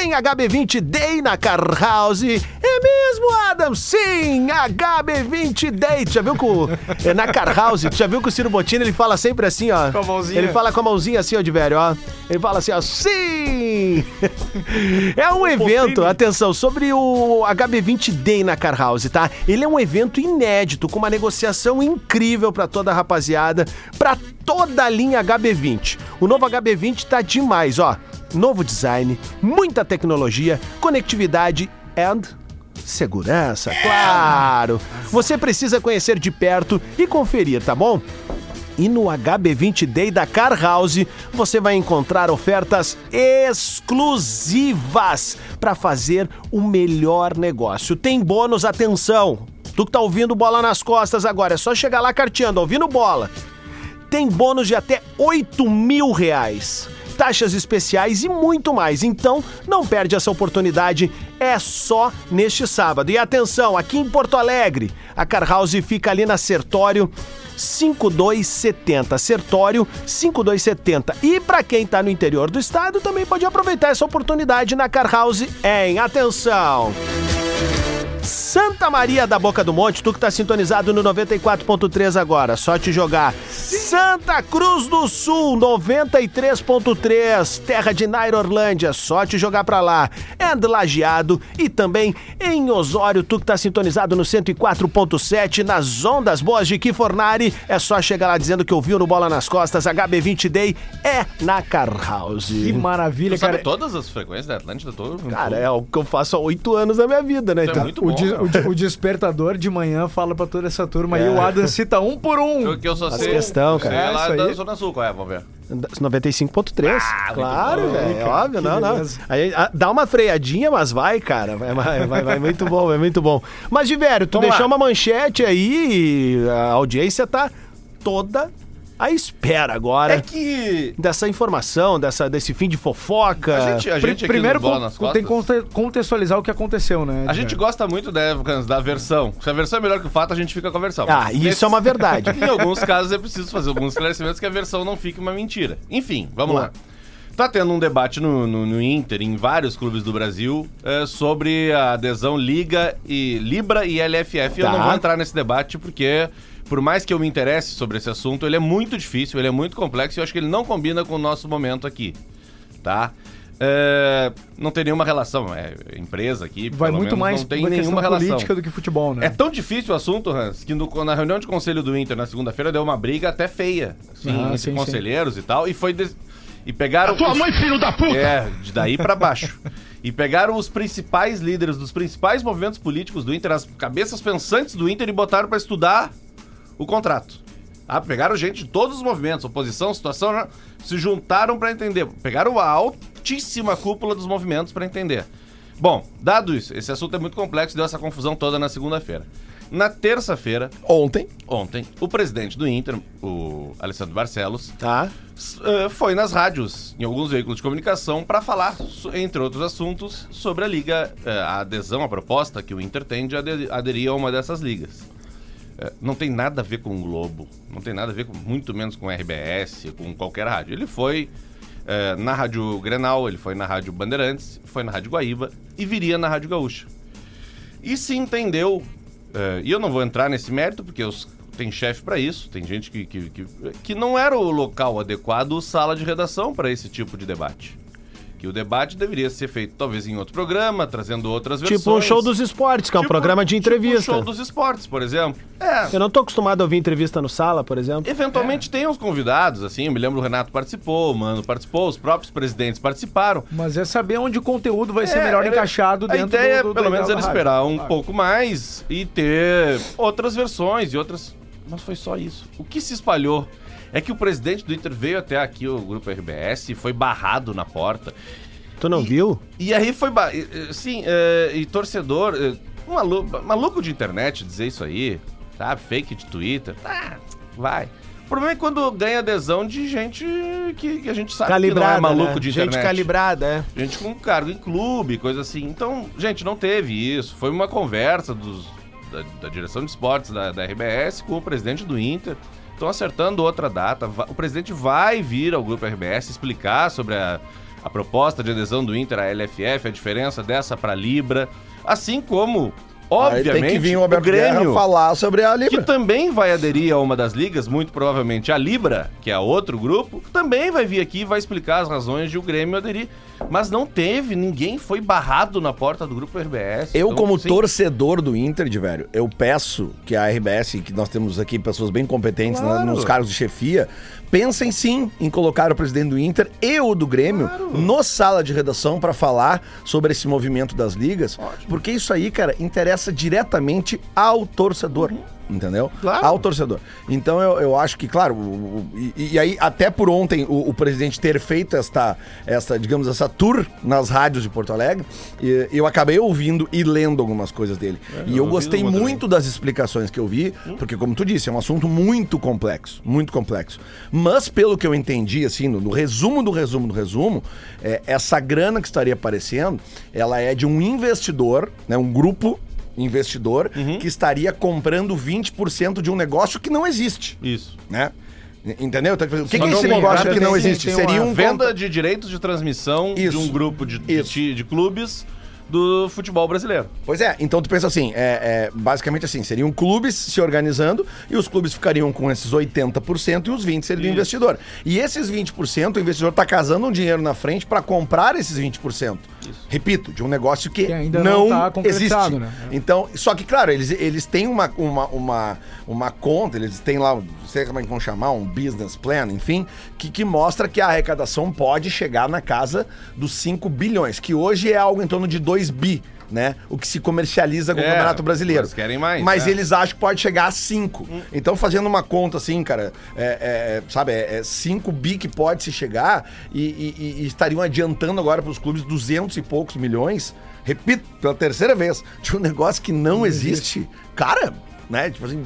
tem HB20 Day na Car House. É mesmo, Adam? Sim, HB20 Day. Tu já viu que o, é, na Car House, tu já viu que o Ciro Bottini, ele fala sempre assim, ó. Com a mãozinha. Ele fala com a mãozinha assim, ó, de velho, ó. Ele fala assim, ó, sim! É um evento, atenção, sobre o HB20 Day na Car House, tá? Ele é um evento inédito, com uma negociação incrível pra toda a rapaziada, pra toda a linha HB20. O novo HB20 tá demais, ó. Novo design, muita tecnologia, conectividade and segurança, claro. Você precisa conhecer de perto e conferir, tá bom? E no HB20 Day da Car House você vai encontrar ofertas exclusivas para fazer o melhor negócio. Tem bônus, atenção! Tu que tá ouvindo bola nas costas agora, é só chegar lá carteando, ouvindo bola. Tem bônus de até 8 mil reais. Taxas especiais e muito mais. Então, não perde essa oportunidade. É só neste sábado. E atenção, aqui em Porto Alegre, a Car House fica ali na Sertório 5270. Sertório 5270. E para quem tá no interior do estado, também pode aproveitar essa oportunidade na Car House em atenção. Santa Maria da Boca do Monte, tu que tá sintonizado no 94.3 agora, só te jogar. Santa Cruz do Sul, 93.3, terra de Nairo Orlândia, só te jogar pra lá. And Lajeado e também em Osório, tu que tá sintonizado no 104.7, nas ondas boas de Kifornari, é só chegar lá dizendo que ouviu no Bola nas Costas, HB20 Day é na Car House. Que maravilha, Tu sabe cara. todas as frequências da Atlântida? Tô... Cara, é o que eu faço há oito anos da minha vida, né? É Então, muito O, bom, di- cara. O, o despertador de manhã fala pra toda essa turma É. aí, o Adam cita um por um. Que eu só Faz sei. questão, eu sei cara. É, lá da. Zona Sul, qual é? Vamos ver. 95.3. claro, bom. velho. É Cara, óbvio, que não, não. Aí, a- dá uma freadinha, mas vai, cara. Vai, vai, vai, vai muito bom, é muito bom. Mas, Diverio, tu Vamos deixou lá. uma manchete aí e a audiência tá toda à espera agora É que. dessa informação, dessa, desse fim de fofoca. A gente, a gente Primeiro con- tem que contextualizar o que aconteceu, né? A gente gosta muito da, da versão. Se a versão é melhor que o fato, a gente fica com a versão. Ah, isso é uma verdade. Em alguns casos é preciso fazer alguns esclarecimentos que a versão não fique uma mentira. Enfim, vamos Boa. lá. Tá tendo um debate no, no, no Inter, em vários clubes do Brasil, eh, sobre a adesão Liga e Libra e LFF. Eu Tá. não vou entrar nesse debate porque, por mais que eu me interesse sobre esse assunto, ele é muito difícil, ele é muito complexo e eu acho que ele não combina com o nosso momento aqui. Tá? Eh, não tem nenhuma relação. É empresa aqui, Vai pelo muito menos, mais não tem uma nenhuma relação. política do que futebol, né? É tão difícil o assunto, Hans, que no- na reunião de conselho do Inter na segunda-feira deu uma briga até feia. Assim, Ah, entre sim, sim. conselheiros e tal. E foi. des- E pegaram. Tua os- mãe, filho da puta! É, de daí pra baixo. E pegaram os principais líderes dos principais movimentos políticos do Inter, as cabeças pensantes do Inter, e botaram pra estudar o contrato. Ah, pegaram gente de todos os movimentos, oposição, situação, né? se juntaram pra entender. Pegaram a altíssima cúpula dos movimentos pra entender. Bom, dado isso, esse assunto é muito complexo, deu essa confusão toda na segunda-feira. Na terça-feira, Ontem, ontem, o presidente do Inter, o Alessandro Barcelos, Tá? eh, foi nas rádios, em alguns veículos de comunicação, para falar, entre outros assuntos, sobre a liga, eh, a adesão, a proposta que o Inter tem de ade- aderir a uma dessas ligas. Eh, Não tem nada a ver com o Globo, não tem nada a ver com, muito menos com RBS, com qualquer rádio. Ele foi eh, na Rádio Grenal, ele foi na Rádio Bandeirantes, foi na Rádio Guaíba e viria na Rádio Gaúcha. E se entendeu, eh, e eu não vou entrar nesse mérito, porque os- tem chefe para isso, tem gente que, que, que, que não era o local adequado, sala de redação para esse tipo de debate. Que o debate deveria ser feito talvez em outro programa, trazendo outras versões. Tipo um show dos esportes, que é um Tipo- programa de tipo entrevista. um show dos esportes, por exemplo. É, Eu não tô acostumado a ouvir entrevista no sala, por exemplo. Eventualmente tem uns convidados, assim, eu me lembro o Renato participou, o Mano participou, os próprios presidentes participaram. Mas é saber onde o conteúdo vai ser É, melhor era- encaixado A dentro ideia, do, do pelo da- menos, rádio. esperar um Claro. pouco mais e ter outras versões e outras. Mas foi só isso. O que se espalhou é que o presidente do Inter veio até aqui, o grupo RBS, e foi barrado na porta. Tu não viu? E aí foi. ba- e- e- Sim, é, e torcedor. é, maluco, maluco de internet dizer isso aí, sabe? Fake de Twitter. Ah, vai. O problema é quando ganha adesão de gente que, que a gente sabe Calibrada, que não é maluco né? de Gente internet. calibrada, é. Gente com cargo em clube, coisa assim. Então, gente, não teve isso. Foi uma conversa dos, da, da direção de esportes da, da RBS com o presidente do Inter. Estão acertando outra data. O presidente vai vir ao grupo RBS explicar sobre a, a proposta de adesão do Inter à LFF, a diferença dessa para Libra. Assim como, aí obviamente, tem que vir o Alberto Guerra falar sobre a que Libra. também vai aderir a uma das ligas, muito provavelmente a Libra, que é outro grupo, também vai vir aqui e vai explicar as razões de o Grêmio aderir. Mas não teve, ninguém foi barrado na porta do grupo RBS. Eu, Então, como sim, torcedor do Inter, de velho, eu peço que a RBS, que nós temos aqui pessoas bem competentes na- Claro. nos cargos de chefia, pensem sim em colocar o presidente do Inter e o do Grêmio no sala de redação para falar sobre esse movimento das ligas, porque isso aí, cara, interessa diretamente ao torcedor. Entendeu? Claro. Ao torcedor. Então eu, eu acho que, claro, o- o- e, e aí, até por ontem, o, o presidente ter feito esta, esta, digamos, essa tour nas rádios de Porto Alegre, e- eu acabei ouvindo e lendo algumas coisas dele. e eu gostei muito das explicações que eu vi, porque, como tu disse, é um assunto muito complexo. Muito complexo. Mas, pelo que eu entendi, assim, no, no resumo do resumo do resumo, é, essa grana que estaria aparecendo, ela é de um investidor, né, um grupo investidor que estaria comprando 20% de um negócio que não existe, Isso. né? Entendeu? Então, O que, que é esse negócio que não existe? tem Seria uma um Venda contra- de direitos de transmissão de Isso. um grupo de, de, de clubes do futebol brasileiro. Pois é, então tu pensa assim, é, é, basicamente assim, seriam clubes se organizando e os clubes ficariam com esses 80% e os 20% seria do investidor. E esses 20%, o investidor tá casando um dinheiro na frente para comprar esses 20%. Repito, de um negócio que, Que ainda não, não tá existe. né? Então, só que, claro, eles, eles têm uma, uma, uma, uma conta, eles têm lá, não sei como é que vão chamar, um business plan, enfim, que, que mostra que a arrecadação pode chegar na casa dos 5 bilhões, que hoje é algo em torno de 2 bi né? O que se comercializa com o É, Campeonato Brasileiro. eles querem mais, Mas é. eles acham que pode chegar a 5. Então, fazendo uma conta assim, cara, é, é, sabe, é 5 bi que pode se chegar e, e- e- estariam adiantando agora para os clubes 200 e poucos milhões. Repito, pela terceira vez, de um negócio que não existe. Cara, né? Tipo assim,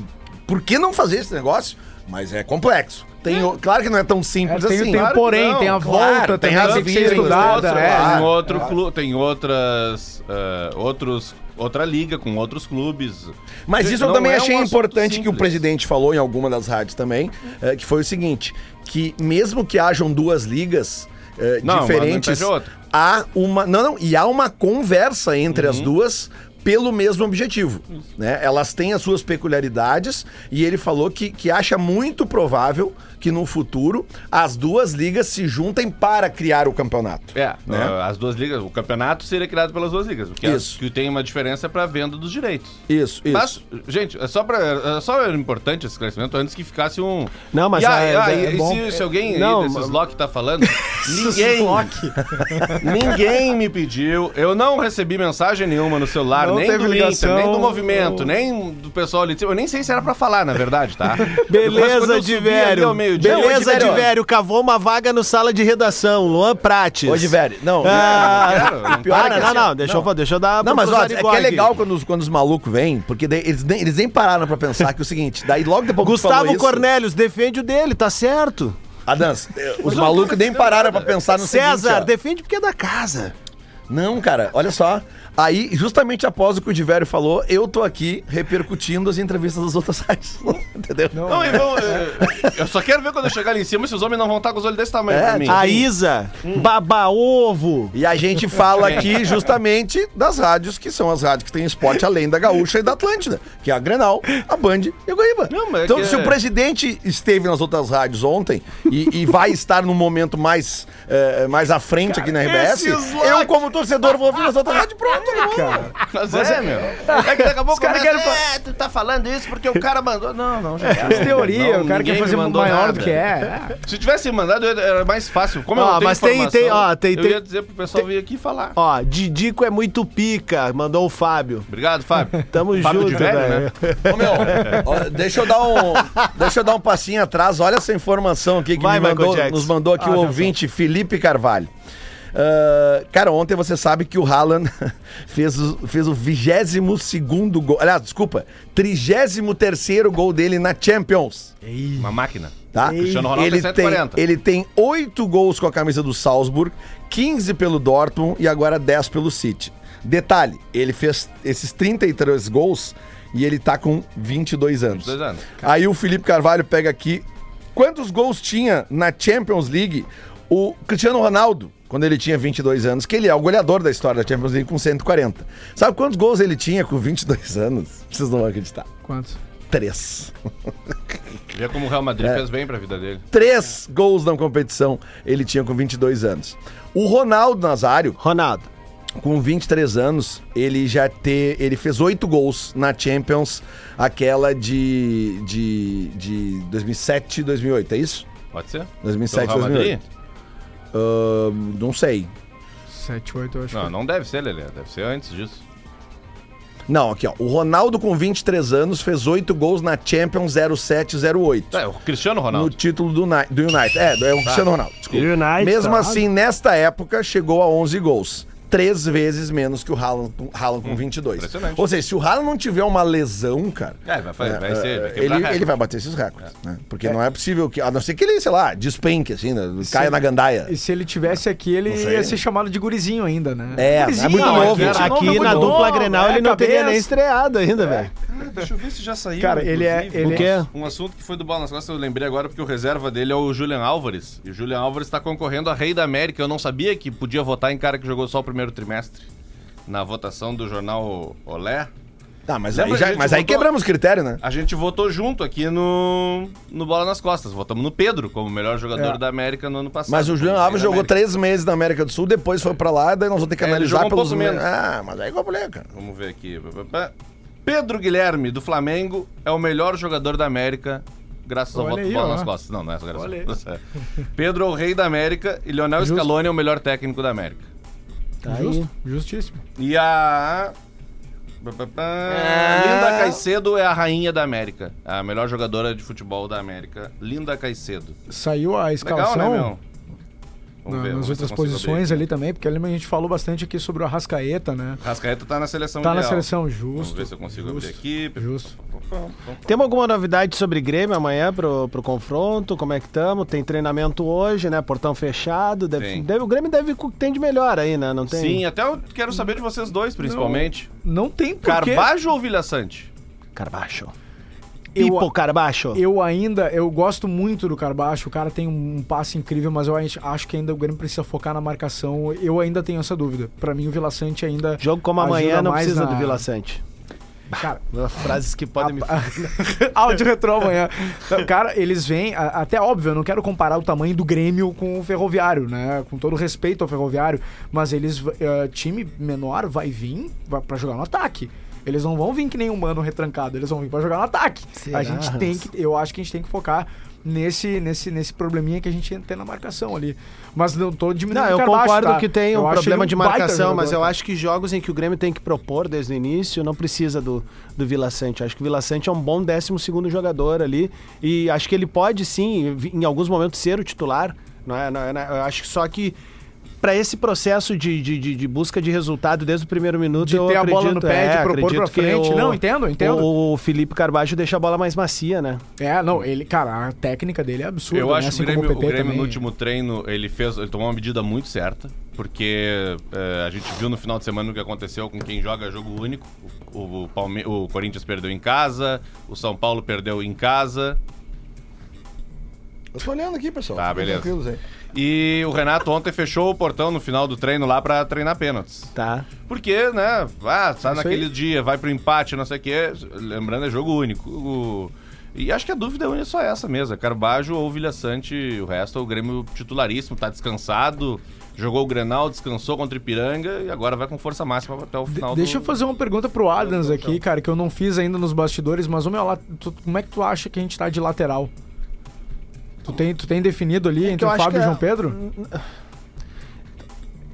por que não fazer esse negócio? Mas é complexo. Tem, o- Claro que não é tão É, simples tem, assim. tem o claro que porém, não, tem a claro, volta, tem tem, ser vírgulas, estudada. outro, é. tem outro clu- tem outras ah, outros outra liga com outros clubes. Mas isso eu também é achei um importante que o simples. presidente falou em alguma das rádios também, eh, que foi o seguinte, que mesmo que hajam duas ligas eh, Não, diferentes, a há uma, não, não, e há uma conversa entre Uhum. as duas pelo mesmo objetivo, né? Elas têm as suas peculiaridades e ele falou que, que acha muito provável que no futuro as duas ligas se juntem para criar o campeonato. É, Né? ah, as duas ligas, o campeonato seria criado pelas duas ligas, o que, Isso. é, que tem uma diferença para venda dos direitos. Isso, isso. Mas, gente, é só, pra, é só era importante esse esclarecimento antes que ficasse um. Não, mas e, aí, é- aí, é e bom. se, se alguém Não, aí desses mas- Loki tá falando, ninguém. ninguém me pediu. Eu não recebi mensagem nenhuma no celular, Não nem teve do ligação, Inter, nem do movimento, nem do pessoal ali. de cima. Eu nem sei se era pra falar, na verdade, tá? Beleza de velho. Ao meio-dia, Beleza Ô, de Diverio. velho. Cavou uma vaga no sala de redação. Luan Prates. Hoje, velho, não. Ah, quero, não Pior para, não, assim, não, deixa, Eu, deixa eu dar Não, mas ó, é que é legal quando os, quando os malucos vêm, porque daí eles, nem, eles nem pararam pra pensar que é o seguinte, daí logo depois Gustavo Cornélios, defende o dele, tá certo. Adams, eh, os malucos nem pararam pra pensar no César, seguinte, ó. defende porque é da casa. Não, cara, olha só. Aí, justamente após o que o Diverio falou, eu tô aqui repercutindo as entrevistas das outras rádios. Entendeu? Não, e vão, eh, eu só quero ver quando eu chegar ali em cima se os homens não vão estar com os olhos desse tamanho É, pra mim. A Isa, baba ovo. E a gente fala aqui justamente das rádios que são as rádios que têm esporte além da Gaúcha e da Atlântida, que é a Grenal, a Band e o Guaíba. Não, mas é então, que se é- o presidente esteve nas outras rádios ontem e, e vai estar num momento mais, eh, mais à frente aqui na RBS, eu, como torcedor, vou ouvir nas outras rádios pronto, cara. Mas, é, meu. É que daqui a pouco caras começa, querem é, tu tá falando isso porque o cara mandou. Não, não, gente. As teorias, Não, o cara quer fazer mandou maior nada. do que é. é. Se tivesse mandado, eu- era mais fácil. Como eu Ó, não tenho mas tem- informação, tem- ó, tem- eu tem- ia dizer pro pessoal vir aqui falar. Ó, Didico é muito pica, mandou o Fábio. Obrigado, Fábio. Tamo Fábio junto, de velho, né? Ô, meu, ó, deixa eu dar um, deixa eu dar um passinho atrás. Olha essa informação aqui que Vai, me mandou- nos mandou aqui Ah, o ouvinte Felipe Carvalho. Ah, cara, ontem você sabe que o Haaland fez o, fez o 22 gol. Aliás, desculpa, 33 gol dele na Champions. Uma máquina. Tá? Cristiano Ronaldo ele, tem tem, 140. ele tem 8 gols com a camisa do Salzburg, 15 pelo Dortmund e agora 10 pelo City. Detalhe, ele fez esses 33 gols e ele tá com 22 anos. 22 anos. Aí o Felipe Carvalho pega aqui. Quantos gols tinha na Champions League o Cristiano Ronaldo, quando ele tinha 22 anos? Que ele é o goleador da história da Champions League com 140. Sabe quantos gols ele tinha com 22 anos? Vocês não vão acreditar. Quantos? Três. Vê como o Real Madrid É. fez bem pra vida dele. Três gols na competição ele tinha com 22 anos. O Ronaldo Nazário, Ronaldo. com 23 anos, ele já te, ele fez oito gols na Champions, aquela de, de, de 2007 e 2008, é isso? Pode ser? 2007 Pelo Real 2008. Madrid? Ahn, não sei. 7, 8, eu acho Não, que. não deve ser, Lelê. Deve ser antes disso. Não, aqui ó. O Ronaldo com 23 anos fez oito gols na Champions 07-08. É, o Cristiano No Ronaldo. título do, do United. É, é o Cristiano Ronaldo. Desculpa. United, Mesmo tá. assim, nesta época, chegou a 11 gols. Três vezes menos que o Haaland, Haaland com 22. impressionante. Ou seja, se o Haaland não tiver uma lesão, cara... É, vai, vai, vai é, ser. Vai ele, quebrar ele recorde. vai bater esses recordes, né? Porque não é possível que... A não ser que ele, sei lá, despenque, assim, né? caia na gandaia. E se ele tivesse aqui, ele ia ser chamado de gurizinho ainda, né? É, gurizinho, é muito não, novo. aqui, Aqui, novo, na dupla novo, Grenal é, ele não teria nem estreado ainda, velho. Deixa eu ver se já saiu. Cara, ele é- ele O quê? Um assunto que foi do Bola nas Costas, eu lembrei agora porque o reserva dele é o Julian Álvares. E o Julian Álvares está concorrendo a Rei da América. Eu não sabia que podia votar em cara que jogou só o primeiro trimestre. Na votação do jornal Olé. Tá, mas Lembra aí, já, mas aí botou- quebramos o critério, né? A gente votou junto aqui no, no Bola nas Costas. Votamos no Pedro como melhor jogador É. da América no ano passado. Mas o Juliano Como Alves jogou América. três meses na América do Sul, depois foi pra lá, daí nós vamos ter que É, ele analisar um pelos pouco me- menos. Ah, mas aí complica. Vamos ver aqui. Pedro Guilherme, do Flamengo, é o melhor jogador da América, graças ao Olha voto do aí, Bola ó. nas Costas. Não, não é essa Olha aí. graça. Pedro é o rei da América e Leonel Justo. Scaloni é o melhor técnico da América. Tá aí. Justo, justíssimo. E a. Linda Caicedo é a rainha da América. A melhor jogadora de futebol da América. Linda Caicedo. Saiu a Legal, escalação né, meu? Na- Vamos ver, nas vamos outras posições abrir ali também, porque lembra a gente falou bastante aqui sobre o Arrascaeta, né? aqui. Rascaeta tá na seleção Tá na ideal. seleção, Vamos justo. ver se eu consigo justo, abrir aqui. Justo. Temos alguma novidade sobre Grêmio amanhã pro, pro confronto? Como é que estamos? Tem treinamento hoje, né? Portão fechado. Deve, deve- o Grêmio deve tem de melhor aí, né? Não tem? Sim, até eu quero saber de vocês dois, principalmente. Não tem porquê. Carbajo ou Vilha Sante? Carbacho. Eu- Pipo Carbacho. Eu ainda, eu gosto muito do Carbacho, o cara tem um passe incrível, mas eu acho- que ainda o Grêmio precisa focar na marcação. Eu ainda tenho essa dúvida. Pra mim, o Vila Sante ainda. Jogo como amanhã não precisa na- do Vila Sante. Cara, Frases que podem me. áudio retrô amanhã. Então, Cara, eles vêm, a- até óbvio, eu não quero comparar o tamanho do Grêmio com o Ferroviário, né? Com todo respeito ao Ferroviário, mas eles, eh, time menor vai vir pra jogar no ataque. Eles não vão vir que nem um mano retrancado, eles vão vir pra jogar no ataque. Será, A gente tem que, eu acho que a gente tem que focar nesse, nesse, nesse probleminha que a gente tem na marcação ali. Mas não tô diminuindo Não, eu concordo tá? que tem Eu um acho problema de marcação, mas eu cara. acho que jogos em que o Grêmio tem que propor desde o início não precisa do, do Vila Sante. Acho que o Vila Sante é um bom 12 segundo jogador ali e acho que ele pode sim, em alguns momentos, ser o titular. Não é, não é- não é- eu acho que só que para esse processo de, de, de- de busca de resultado desde o primeiro minuto, De eu ter a bola no acredito- pé, de é, propor acredito pra frente. o- Não, entendo, entendo. O, o Felipe Carvalho deixa a bola mais macia, né? É, não, ele, cara, a técnica dele é absurda. Eu né? acho Assim que o Grêmio, como o Grêmio também. no último treino, ele fez, ele tomou uma medida muito certa, porque eh, a gente viu no final de semana o que aconteceu com quem joga jogo único. O, o, Palme- o Corinthians perdeu em casa, o São Paulo perdeu em casa. Eu tô olhando aqui, pessoal. Tá, beleza. E o Renato ontem fechou o portão no final do treino lá pra treinar pênaltis. Tá. Porque, né, ah, tá naquele dia, vai pro empate, não sei o quê. Lembrando, é jogo único. O- E acho que a dúvida é só essa mesmo. Carbajo ou Vilha Sante, o resto é o Grêmio titularíssimo, tá descansado. Jogou o Grenal, descansou contra o Ipiranga e agora vai com força máxima até o De- final deixa do... eu fazer uma pergunta pro Adams aqui, cara, que eu não fiz ainda nos bastidores, mas, ô, meu, lá, tu- como é que tu acha que a gente tá de lateral? Tu tem, tu tem definido ali entre eu o Fábio e o João é- Pedro?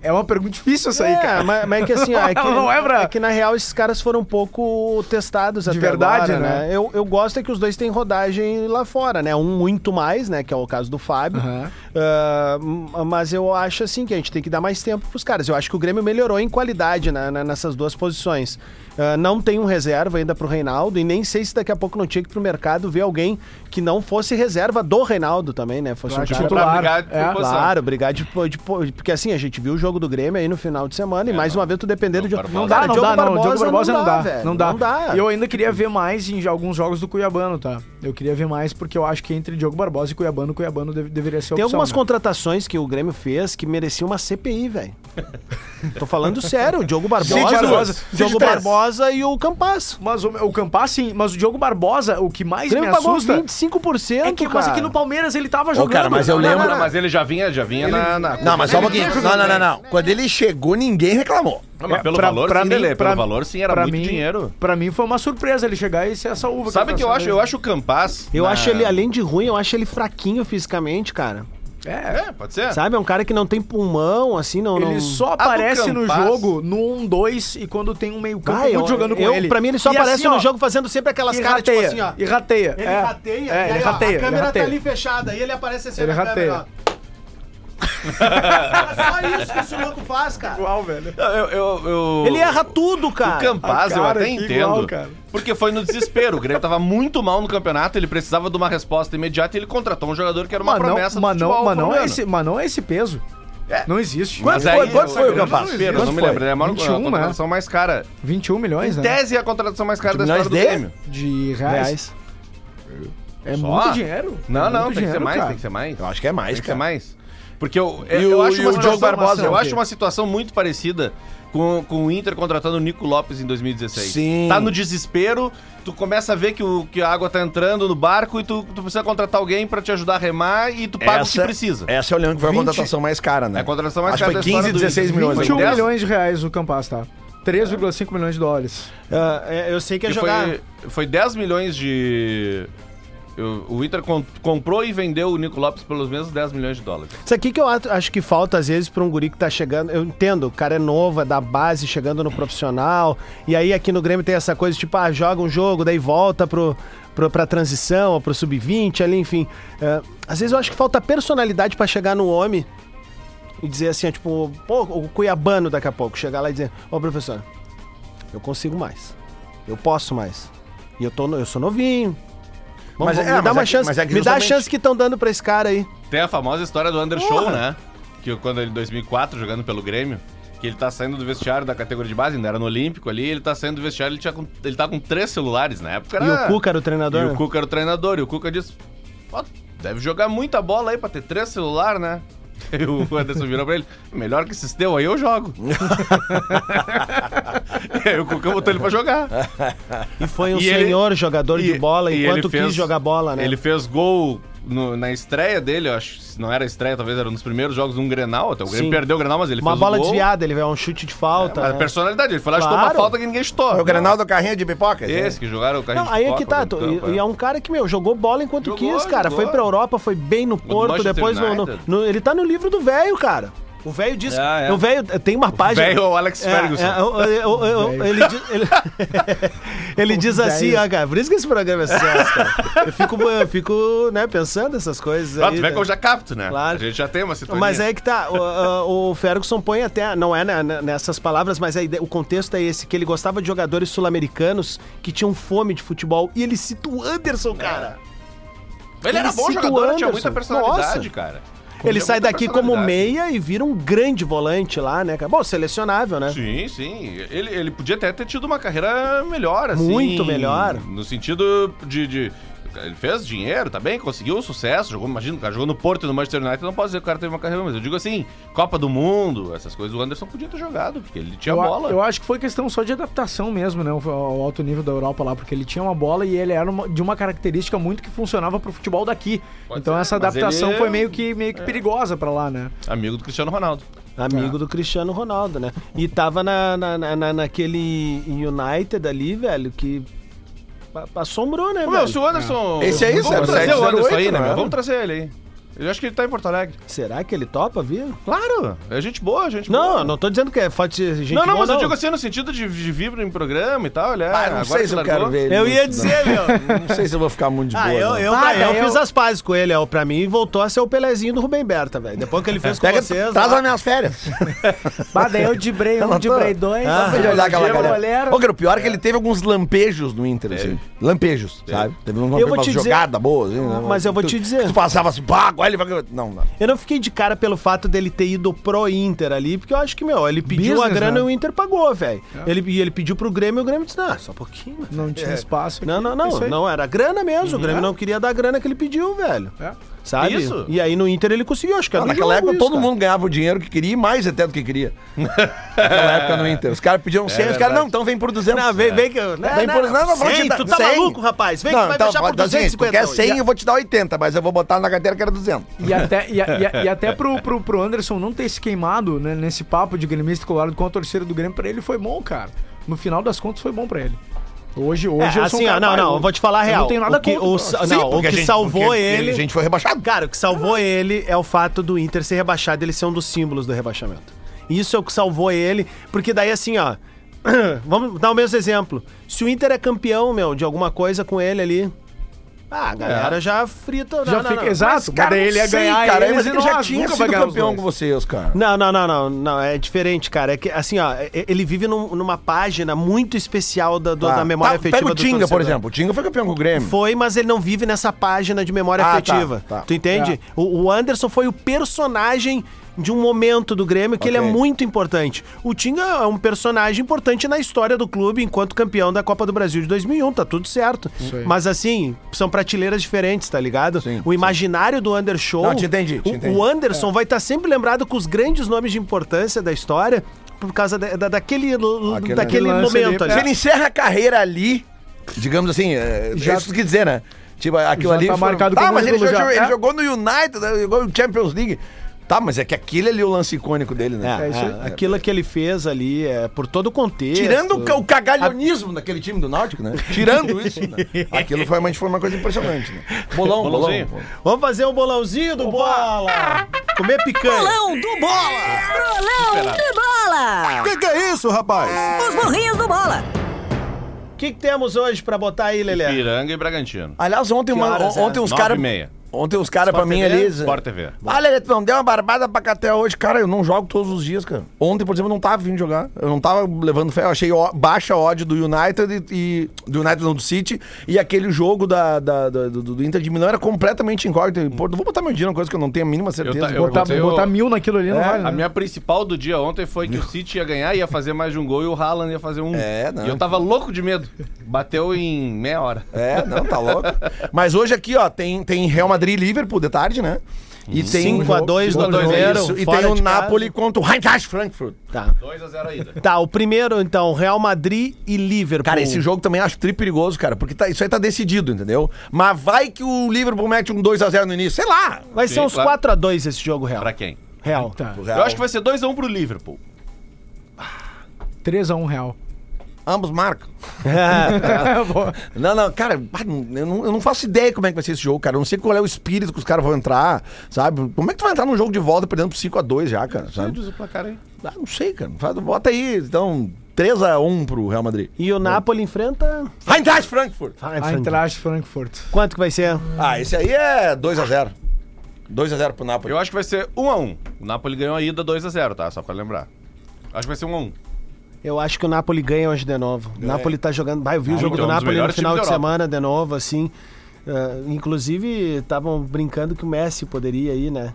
É uma pergunta difícil essa aí, é, cara. Mas, mas é que assim, ó, é que, Não é pra- é que na real esses caras foram um pouco testados De até verdade, agora, né? Eu, eu gosto é que os dois têm rodagem lá fora, né? Um muito mais, né? Que é o caso do Fábio. Aham. Ah, m- mas eu acho assim que a gente tem que dar mais tempo pros caras. Eu acho que o Grêmio melhorou em qualidade né, nessas duas posições. Ah, não tem um reserva ainda pro Reinaldo e nem sei se daqui a pouco não tinha que ir pro mercado ver alguém que não fosse reserva do Reinaldo também, né? Fosse Pra um cara titular. Brigar por É. Claro, brigar de, de- Porque assim, a gente viu o jogo do Grêmio aí no final de semana e É, mais não. uma vez tu dependendo de. Não dá, não dá, não. O Diogo Barbosa não dá. velho, Não dá. Não dá. Eu ainda queria ver mais em alguns jogos do Cuiabano, tá? Eu queria ver mais porque eu acho que entre Diogo Barbosa e Cuiabano, Cuiabano deve- deveria ser a Tem algumas né? contratações que o Grêmio fez que mereciam uma CPI, velho. Tô falando sério, o Diogo Barbosa, Cite Barbosa. Diogo. Barbosa e o Campas. Mas o, o Campas, sim, mas o Diogo Barbosa, o que mais me Grêmio pagou assusta 25%, é que, cara. mas aqui no Palmeiras ele tava jogando. cara, mas eu Não, lembro- não, mas ele já vinha, já vinha na, na- Não, mas só um pouquinho. Não, não, não, não. Quando ele chegou, ninguém reclamou. Não, mas É, pelo pra- valor, pra sim, mim- Lelê, pra- Pelo valor, sim, era pra muito mim- dinheiro. Pra mim foi uma surpresa ele chegar e ser essa uva. Sabe o que eu acho? Eu acho o Campas... Eu na- acho ele, além de ruim, eu acho ele fraquinho fisicamente, cara. É, É, pode ser. Sabe? É um cara que não tem pulmão, assim, não. ele não... só aparece no jogo no 1-2 e quando tem um meio campo Ah, jogando com eu, ele. Pra mim, ele só E aparece assim, no ó, jogo fazendo sempre aquelas caras, tipo rateia, assim, ó. E rateia. Ele é. rateia, É, e ele aí, ó, rateia. a ele câmera rateia. tá ali fechada, e ele aparece assim Ele na rateia. câmera, ó. É só isso que esse louco faz, cara. Igual, velho. Eu, eu, eu- Ele erra tudo, cara. O Campaz eu cara até entendo. igual, cara. Porque foi no desespero. O Grêmio tava muito mal no campeonato, ele precisava de uma resposta imediata e ele contratou um jogador que era uma Mas não, promessa mas do não, futebol mas não é colombiano. esse, mas não é esse peso. É. Não existe. Mas Quanto aí, foi- quanto foi o Campaz? desespero, Quanto não me lembro. Ele é a maior 21, a né? contratação mais cara. 21 milhões, Em né? tese é a contratação mais cara da história do de? Grêmio. De reais. É Só? muito dinheiro. Não, É não, tem que ser dinheiro, mais, cara. tem que ser mais. Eu acho que é mais, Tem que ser cara. mais. Porque eu, E eu o- acho uma o Diogo situação, Barbosa é eu acho uma situação muito parecida com, com o Inter contratando o Nico Lopes em 2016. Sim. Tá no desespero, tu começa a ver que, o, que a água tá entrando no barco e tu, tu precisa contratar alguém pra te ajudar a remar e tu paga o que precisa. Essa eu lembro que foi a 20 contratação mais cara, né? É a contratação mais Acho cara foi história 15, do 16 Inter. milhões. 21 Foi 10. milhões de reais o Campas, tá? 3,5 milhões de dólares. É, eu sei que é Que jogar. foi, foi 10 milhões de. O Inter com- comprou e vendeu o Nico Lopes pelos mesmos 10 milhões de dólares. Isso aqui que eu acho que falta, às vezes, pra um guri que tá chegando. Eu entendo, o cara é novo, é da base, chegando no profissional. E aí aqui no Grêmio tem essa coisa, tipo, ah, joga um jogo, daí volta pro, pro, pra transição, pro sub-20 ali, enfim. É, às vezes eu acho que falta personalidade pra chegar no homem e dizer assim, tipo, pô, o Cuiabano daqui a pouco, chegar lá e dizer, ô professor, eu consigo mais. Eu posso mais. E eu, tô, eu sou novinho. Vamos, Mas é- me dá uma é chance. é me dá a chance que estão dando pra esse cara aí. Tem a famosa história do Under Show, Porra. né? Que quando ele, em 2004, jogando pelo Grêmio, que ele tá saindo do vestiário da categoria de base, ainda era no Olímpico ali, ele tá saindo do vestiário, ele, tinha com, ele tá com três celulares, na época era... E o Cuca era o treinador, E né? o Cuca era o treinador, e o Cuca disse, "Ó, deve jogar muita bola aí pra ter três celulares, né? E o Anderson virou pra ele, melhor que esses teu aí eu jogo. e aí o Cuca botou ele pra jogar. E foi um E ele- senhor jogador de E- bola e enquanto ele fez- quis jogar bola, né? Ele fez gol no- na estreia dele, eu acho. Se não era estreia, talvez era um dos primeiros jogos de um Grenal. Até o Grêmio Sim. perdeu o Grenal, mas ele Uma fez bola o gol. desviada, ele veio um chute de falta. Mas né? personalidade, ele foi lá e chutou Claro. uma falta que ninguém chutou. É o Grenal do carrinho de pipoca? Esse que jogaram o carrinho Não, de aí é pipoca que tá. dentro tu- do e, campo, e é um cara que, meu, jogou bola enquanto Jogou, quis, cara. jogou. Foi pra Europa, foi bem no Porto, depois no, no- no- Ele tá no livro do velho, cara. O velho disse. É, é. O velho tem uma página. velho é o Alex É, Ferguson. é, o- o- o- o- ele diz, ele, ele diz assim, ó, cara. Por isso que esse programa é sucesso, cara. Eu fico, eu fico né, pensando essas coisas. Ah, aí, tu vê né? que eu já capto, né? Claro. A gente já tem uma situação. Mas é que tá, o, o- Ferguson põe até, não é na- na- nessas palavras, mas ideia- o contexto é esse, que ele gostava de jogadores sul-americanos que tinham fome de futebol. E ele cita o Anderson, cara. Ele era ele bom cita o jogador, tinha muita personalidade, Nossa. cara. Ele sai daqui como meia e vira um grande volante lá, né? Bom, selecionável, né? Sim, sim. Ele, ele podia até ter tido uma carreira melhor, assim. Muito melhor. No sentido de. de- ele fez dinheiro, tá bem, conseguiu sucesso, jogou, imagina, o cara jogou no Porto e no Manchester United, não posso dizer que o cara teve uma carreira, mas eu digo assim, Copa do Mundo, essas coisas, o Anderson podia ter jogado, porque ele tinha eu, bola. eu acho que foi questão só de adaptação mesmo, né? Ao, ao alto nível da Europa lá, porque ele tinha uma bola e ele era uma- de uma característica muito que funcionava pro futebol daqui. Pode então ser, essa adaptação ele- é foi meio que, meio que perigosa pra lá, né? Amigo do Cristiano Ronaldo. Amigo É. do Cristiano Ronaldo, né? E tava na, na, na- na- naquele United ali, velho, que assombrou, né, meu, se o Anderson. Esse aí, Vamos trazer 07, o Anderson 08, aí, né, não meu? Vamos trazer ele aí. Eu acho que ele tá em Porto Alegre. Será que ele topa, viu? Claro, é gente boa, gente Não, boa. não tô dizendo que é foto de gente não, não, boa, mas eu digo assim no sentido de, de vir em programa e tal, ele é. Ah, não agora sei se eu largou. quero ver ele. Eu ia não. dizer, meu. Não sei se eu vou ficar muito de boa. Ah, eu, não. eu, Ah, eu eu- fiz as pazes com ele, ó. Pra mim, voltou a ser o Pelezinho do Rubem Berta, velho. Depois que ele fez com Pega, vocês. traz lá- as minhas férias. Bah, daí eu dibrei um, não tô- dibrei dois. Ah, ele olhar aquela galera. Ô, cara, o pior é que ele teve alguns lampejos no Inter, assim. Lampejos, sabe? Teve uma, jogada boa, assim, né? Mas eu vou te dizer. Tu passava assim, pá, agora ele vai... Não, não. Eu não fiquei de cara pelo fato dele ter ido pro Inter ali, porque eu acho que, meu, ele pediu a Business, grana né? e o Inter pagou, velho. Ele, e ele pediu pro Grêmio e o Grêmio disse, não, só um pouquinho. velho." Não tinha espaço. Não, aqui. não, não. Aí. Não, era grana mesmo. O Grêmio É. não queria dar a grana que ele pediu, velho. É. Sabe? Isso. E aí no Inter ele conseguiu, acho que é Não, do naquela época isso, todo cara. mundo ganhava o dinheiro que queria e mais até do que queria. naquela época no Inter. Os caras pediam 100, os caras, não, então vem por 200. Não, vem, vem que eu. Não, Vem não, por- não, não, não, vou te 100, dar- tu tá 100. maluco, rapaz? Vem não, que vai então, fechar por pode dar o seguinte, tu 250. quer 100 eu vou te dar 80, mas eu vou botar na carteira que era 200. E até, e, a- e e até pro, pro, pro Anderson não ter se queimado né, nesse papo de gremista colorado com a torcida do Grêmio, pra ele foi bom, cara. No final das contas foi bom pra ele. Hoje, hoje É, eu sou um assim, ó, cara não, não, eu vou te falar a real. não tenho nada o que, contra. o, Sim, não, o porque que a gente- salvou ele. A gente foi rebaixado. Cara, o que salvou ele é o fato do Inter ser rebaixado, ele ser um dos símbolos do rebaixamento. Isso é o que salvou ele, porque daí assim, ó. Vamos dar o mesmo exemplo. Se o Inter é campeão, meu, de alguma coisa com ele ali. Ah, a galera já frita. Já não, não, fica não. exato, Cara, mas daí ele ia não sei, ganhar cara, eles mas ele já tinha sido campeão com vocês, cara. Não, não, não, não, não, é diferente, cara. É que, assim, ó, ele vive num- numa página muito especial da, do- Tá. da memória Tá, afetiva Pega o Tinga, por exemplo. O Tinga foi campeão com o Grêmio. Foi, mas ele não vive nessa página de memória Ah, afetiva. tá, tá. Tu entende? O, o Anderson foi o personagem de um momento do Grêmio que ele é muito importante. O Tinga é um personagem importante na história do clube enquanto campeão da Copa do Brasil de 2001, tá tudo certo. Mas assim, são prateleiras diferentes, tá ligado? Sim, o imaginário do Under Show. Não, te entendi, te o, entendi. o Anderson vai estar sempre lembrado com os grandes nomes de importância da história por causa da- da- daquele, Aquele- daquele momento ali. ali. Se ele encerra a carreira ali, digamos assim, é, Já- é isso que quer dizer, né? Tipo, aquilo Já ali. tá foi- marcado Ah, como mas ele, jogou, ele É. jogou no United, jogou no Champions League. Tá, mas é que aquele ali é o lance icônico dele, né? É, É isso aí. é, aquilo que ele fez ali, é, por todo o contexto. Tirando o, ca- o cagalhonismo daquele time do Náutico, né? Tirando isso, né? Aquilo foi uma, foi uma coisa impressionante, né? Bolão, bolão. Bolãozinho. Vamos fazer um bolãozinho do bola! Comer picanha. Bolão do Bola! Bolão do Bola! Que que é isso, rapaz? Os morrinhos do Bola! O que, que temos hoje pra botar aí, Lelé? Piranga e Bragantino. Aliás, ontem, uma, horas é? ontem uns Nove caras. Ontem os caras pra mim TV? ali. Sport TV. Ah, Lelê, tu não deu uma barbada pra cá até hoje. Cara, eu não jogo todos os dias, cara. Ontem, por exemplo, eu não tava vindo jogar. Eu não tava levando fé. Eu achei ó- baixa ódio do United e, Do United não, do City. E aquele jogo da, da- da- do, do Inter de Milão era completamente incógnito. Pô, não vou botar meu dia numa coisa que eu não tenho a mínima certeza. tá- do que eu Botar, eu- botar mil naquilo ali não É, vale, né? A minha principal do dia ontem foi que o City ia ganhar, ia fazer mais de um gol e o Haaland ia fazer um. É, não. E eu tava louco de medo. Bateu em meia hora. É, não, tá louco. Mas hoje aqui, ó, tem, tem Real Madrid e Liverpool de tarde, né? E tem 5x2 no primeiro. E tem o. Napoli contra o Eintracht Frankfurt. Tá. 2x0 a ida. Tá, o primeiro, então, Real Madrid e Liverpool. Cara, esse jogo também acho tri perigoso, cara, porque tá- isso aí tá decidido, entendeu? Mas vai que o Liverpool mete um 2x0 no início, sei lá. Vai ser Sim, uns claro. 4x2 esse jogo real. Pra quem? Real. Tá. Eu acho que vai ser 2x1 pro Liverpool. 3x1 real. Ambos marcam. Boa. Não, não, cara, bah, eu não, eu não faço ideia como é que vai ser esse jogo, cara. Eu não sei qual é o espírito que os caras vão entrar, sabe? Como é que tu vai entrar num jogo de volta perdendo por 5x2 já, cara? Sabe? Diz o placar aí. Ah, não sei, cara. Bota aí, então, 3x1 pro Real Madrid. E o Napoli enfrenta. Eintracht Frankfurt. Eintracht Frankfurt. Quanto que vai ser? Ah, esse aí é 2x0. 2x0 pro Napoli. Eu acho que vai ser 1x1. O Napoli ganhou a ida 2x0, tá? Só pra lembrar. Acho que vai ser 1x1. Eu acho que o Napoli ganha hoje de novo. O Napoli tá jogando. Vai, eu vi o Ah, jogo então, do um Napoli no final de semana de novo, assim. Ah, inclusive, estavam brincando que o Messi poderia ir, né?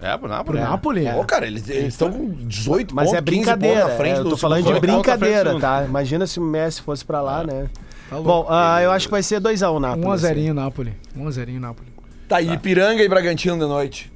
É, pro Napoli. Pro Napoli? Pô, cara, eles estão com 18 Mas pontos, é 15 pontos brincadeira. na frente é, eu do tô falando de colocado. brincadeira, tá? Imagina se o Messi fosse pra lá, né? louco. Bom, ah, eu acho que vai ser 2x1 Napoli. 1x0 Napoli. 1x0 Napoli. Tá aí, Piranga e Bragantino de noite.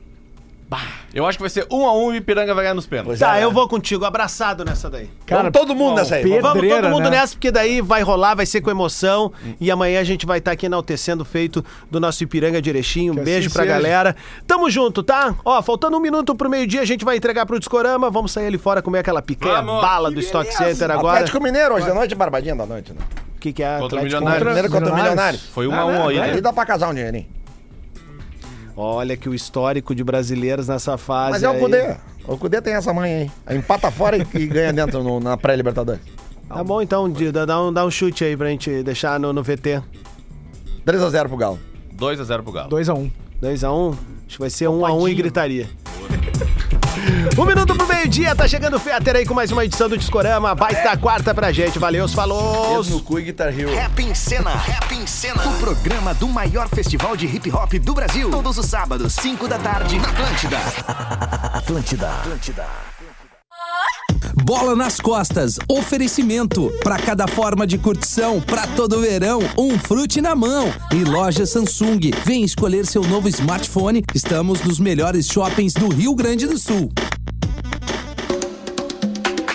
Eu acho que vai ser 1x1 e o Ipiranga vai ganhar nos pênaltis. Tá, Já, eu né? vou contigo, abraçado nessa daí. Vamos todo mundo nessa aí. Pedro- Vamos. Todo Pedreira, mundo né? nessa, porque daí vai rolar, vai ser com emoção. E amanhã a gente vai estar aqui enaltecendo o feito do nosso Ipiranga de Erechim. Um Que beijo assim pra seja. galera. Tamo junto, tá? Ó, faltando um minuto pro meio-dia, a gente vai entregar pro Discorama. Vamos sair ali fora comer aquela picanha Vamos. bala do Stock Center agora. Atlético Mineiro, hoje da noite, barbadinha da noite, né? O que, que é Contra Atlético. Mineiro contra o Milionários. Milionário. Foi 1x1 aí, Ali né? dá pra casar um dinheirinho. Olha que o histórico de brasileiros nessa fase. Mas é o aí. Cudê. O Cudê tem essa mãe aí. Empata fora e, ganha dentro no- na pré-Libertadores. Tá bom, então, Di, dá, um, dá um chute aí pra gente deixar no, no VT. 3x0 pro Galo. 2x0 pro Galo. 2x1. 2x1. Acho que vai ser 1x1 e gritaria. Um minuto pro meio-dia, tá chegando o Fetter aí com mais uma edição do Discorama. Baita quarta pra gente. Valeu, falou! No cu e Guitar Hero. Rap em Cena, Rap em Cena, o programa do maior festival de hip hop do Brasil. Todos os sábados, 5 da tarde, na Atlântida. Atlântida. Bola nas costas, oferecimento. Para cada forma de curtição, para todo verão, um frute na mão. E loja Samsung, vem escolher seu novo smartphone. Estamos nos melhores shoppings do Rio Grande do Sul.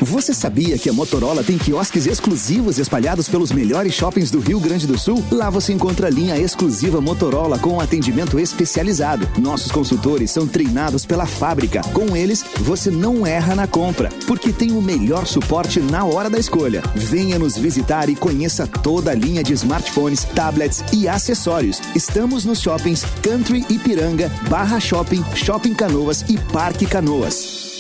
Você sabia que a Motorola tem quiosques exclusivos espalhados pelos melhores shoppings do Rio Grande do Sul? Lá você encontra a linha exclusiva Motorola com atendimento especializado. Nossos consultores são treinados pela fábrica. Com eles, você não erra na compra, porque tem o melhor suporte na hora da escolha. Venha nos visitar e conheça toda a linha de smartphones, tablets e acessórios. Estamos nos shoppings Country Ipiranga, Barra Shopping, Shopping Canoas e Parque Canoas.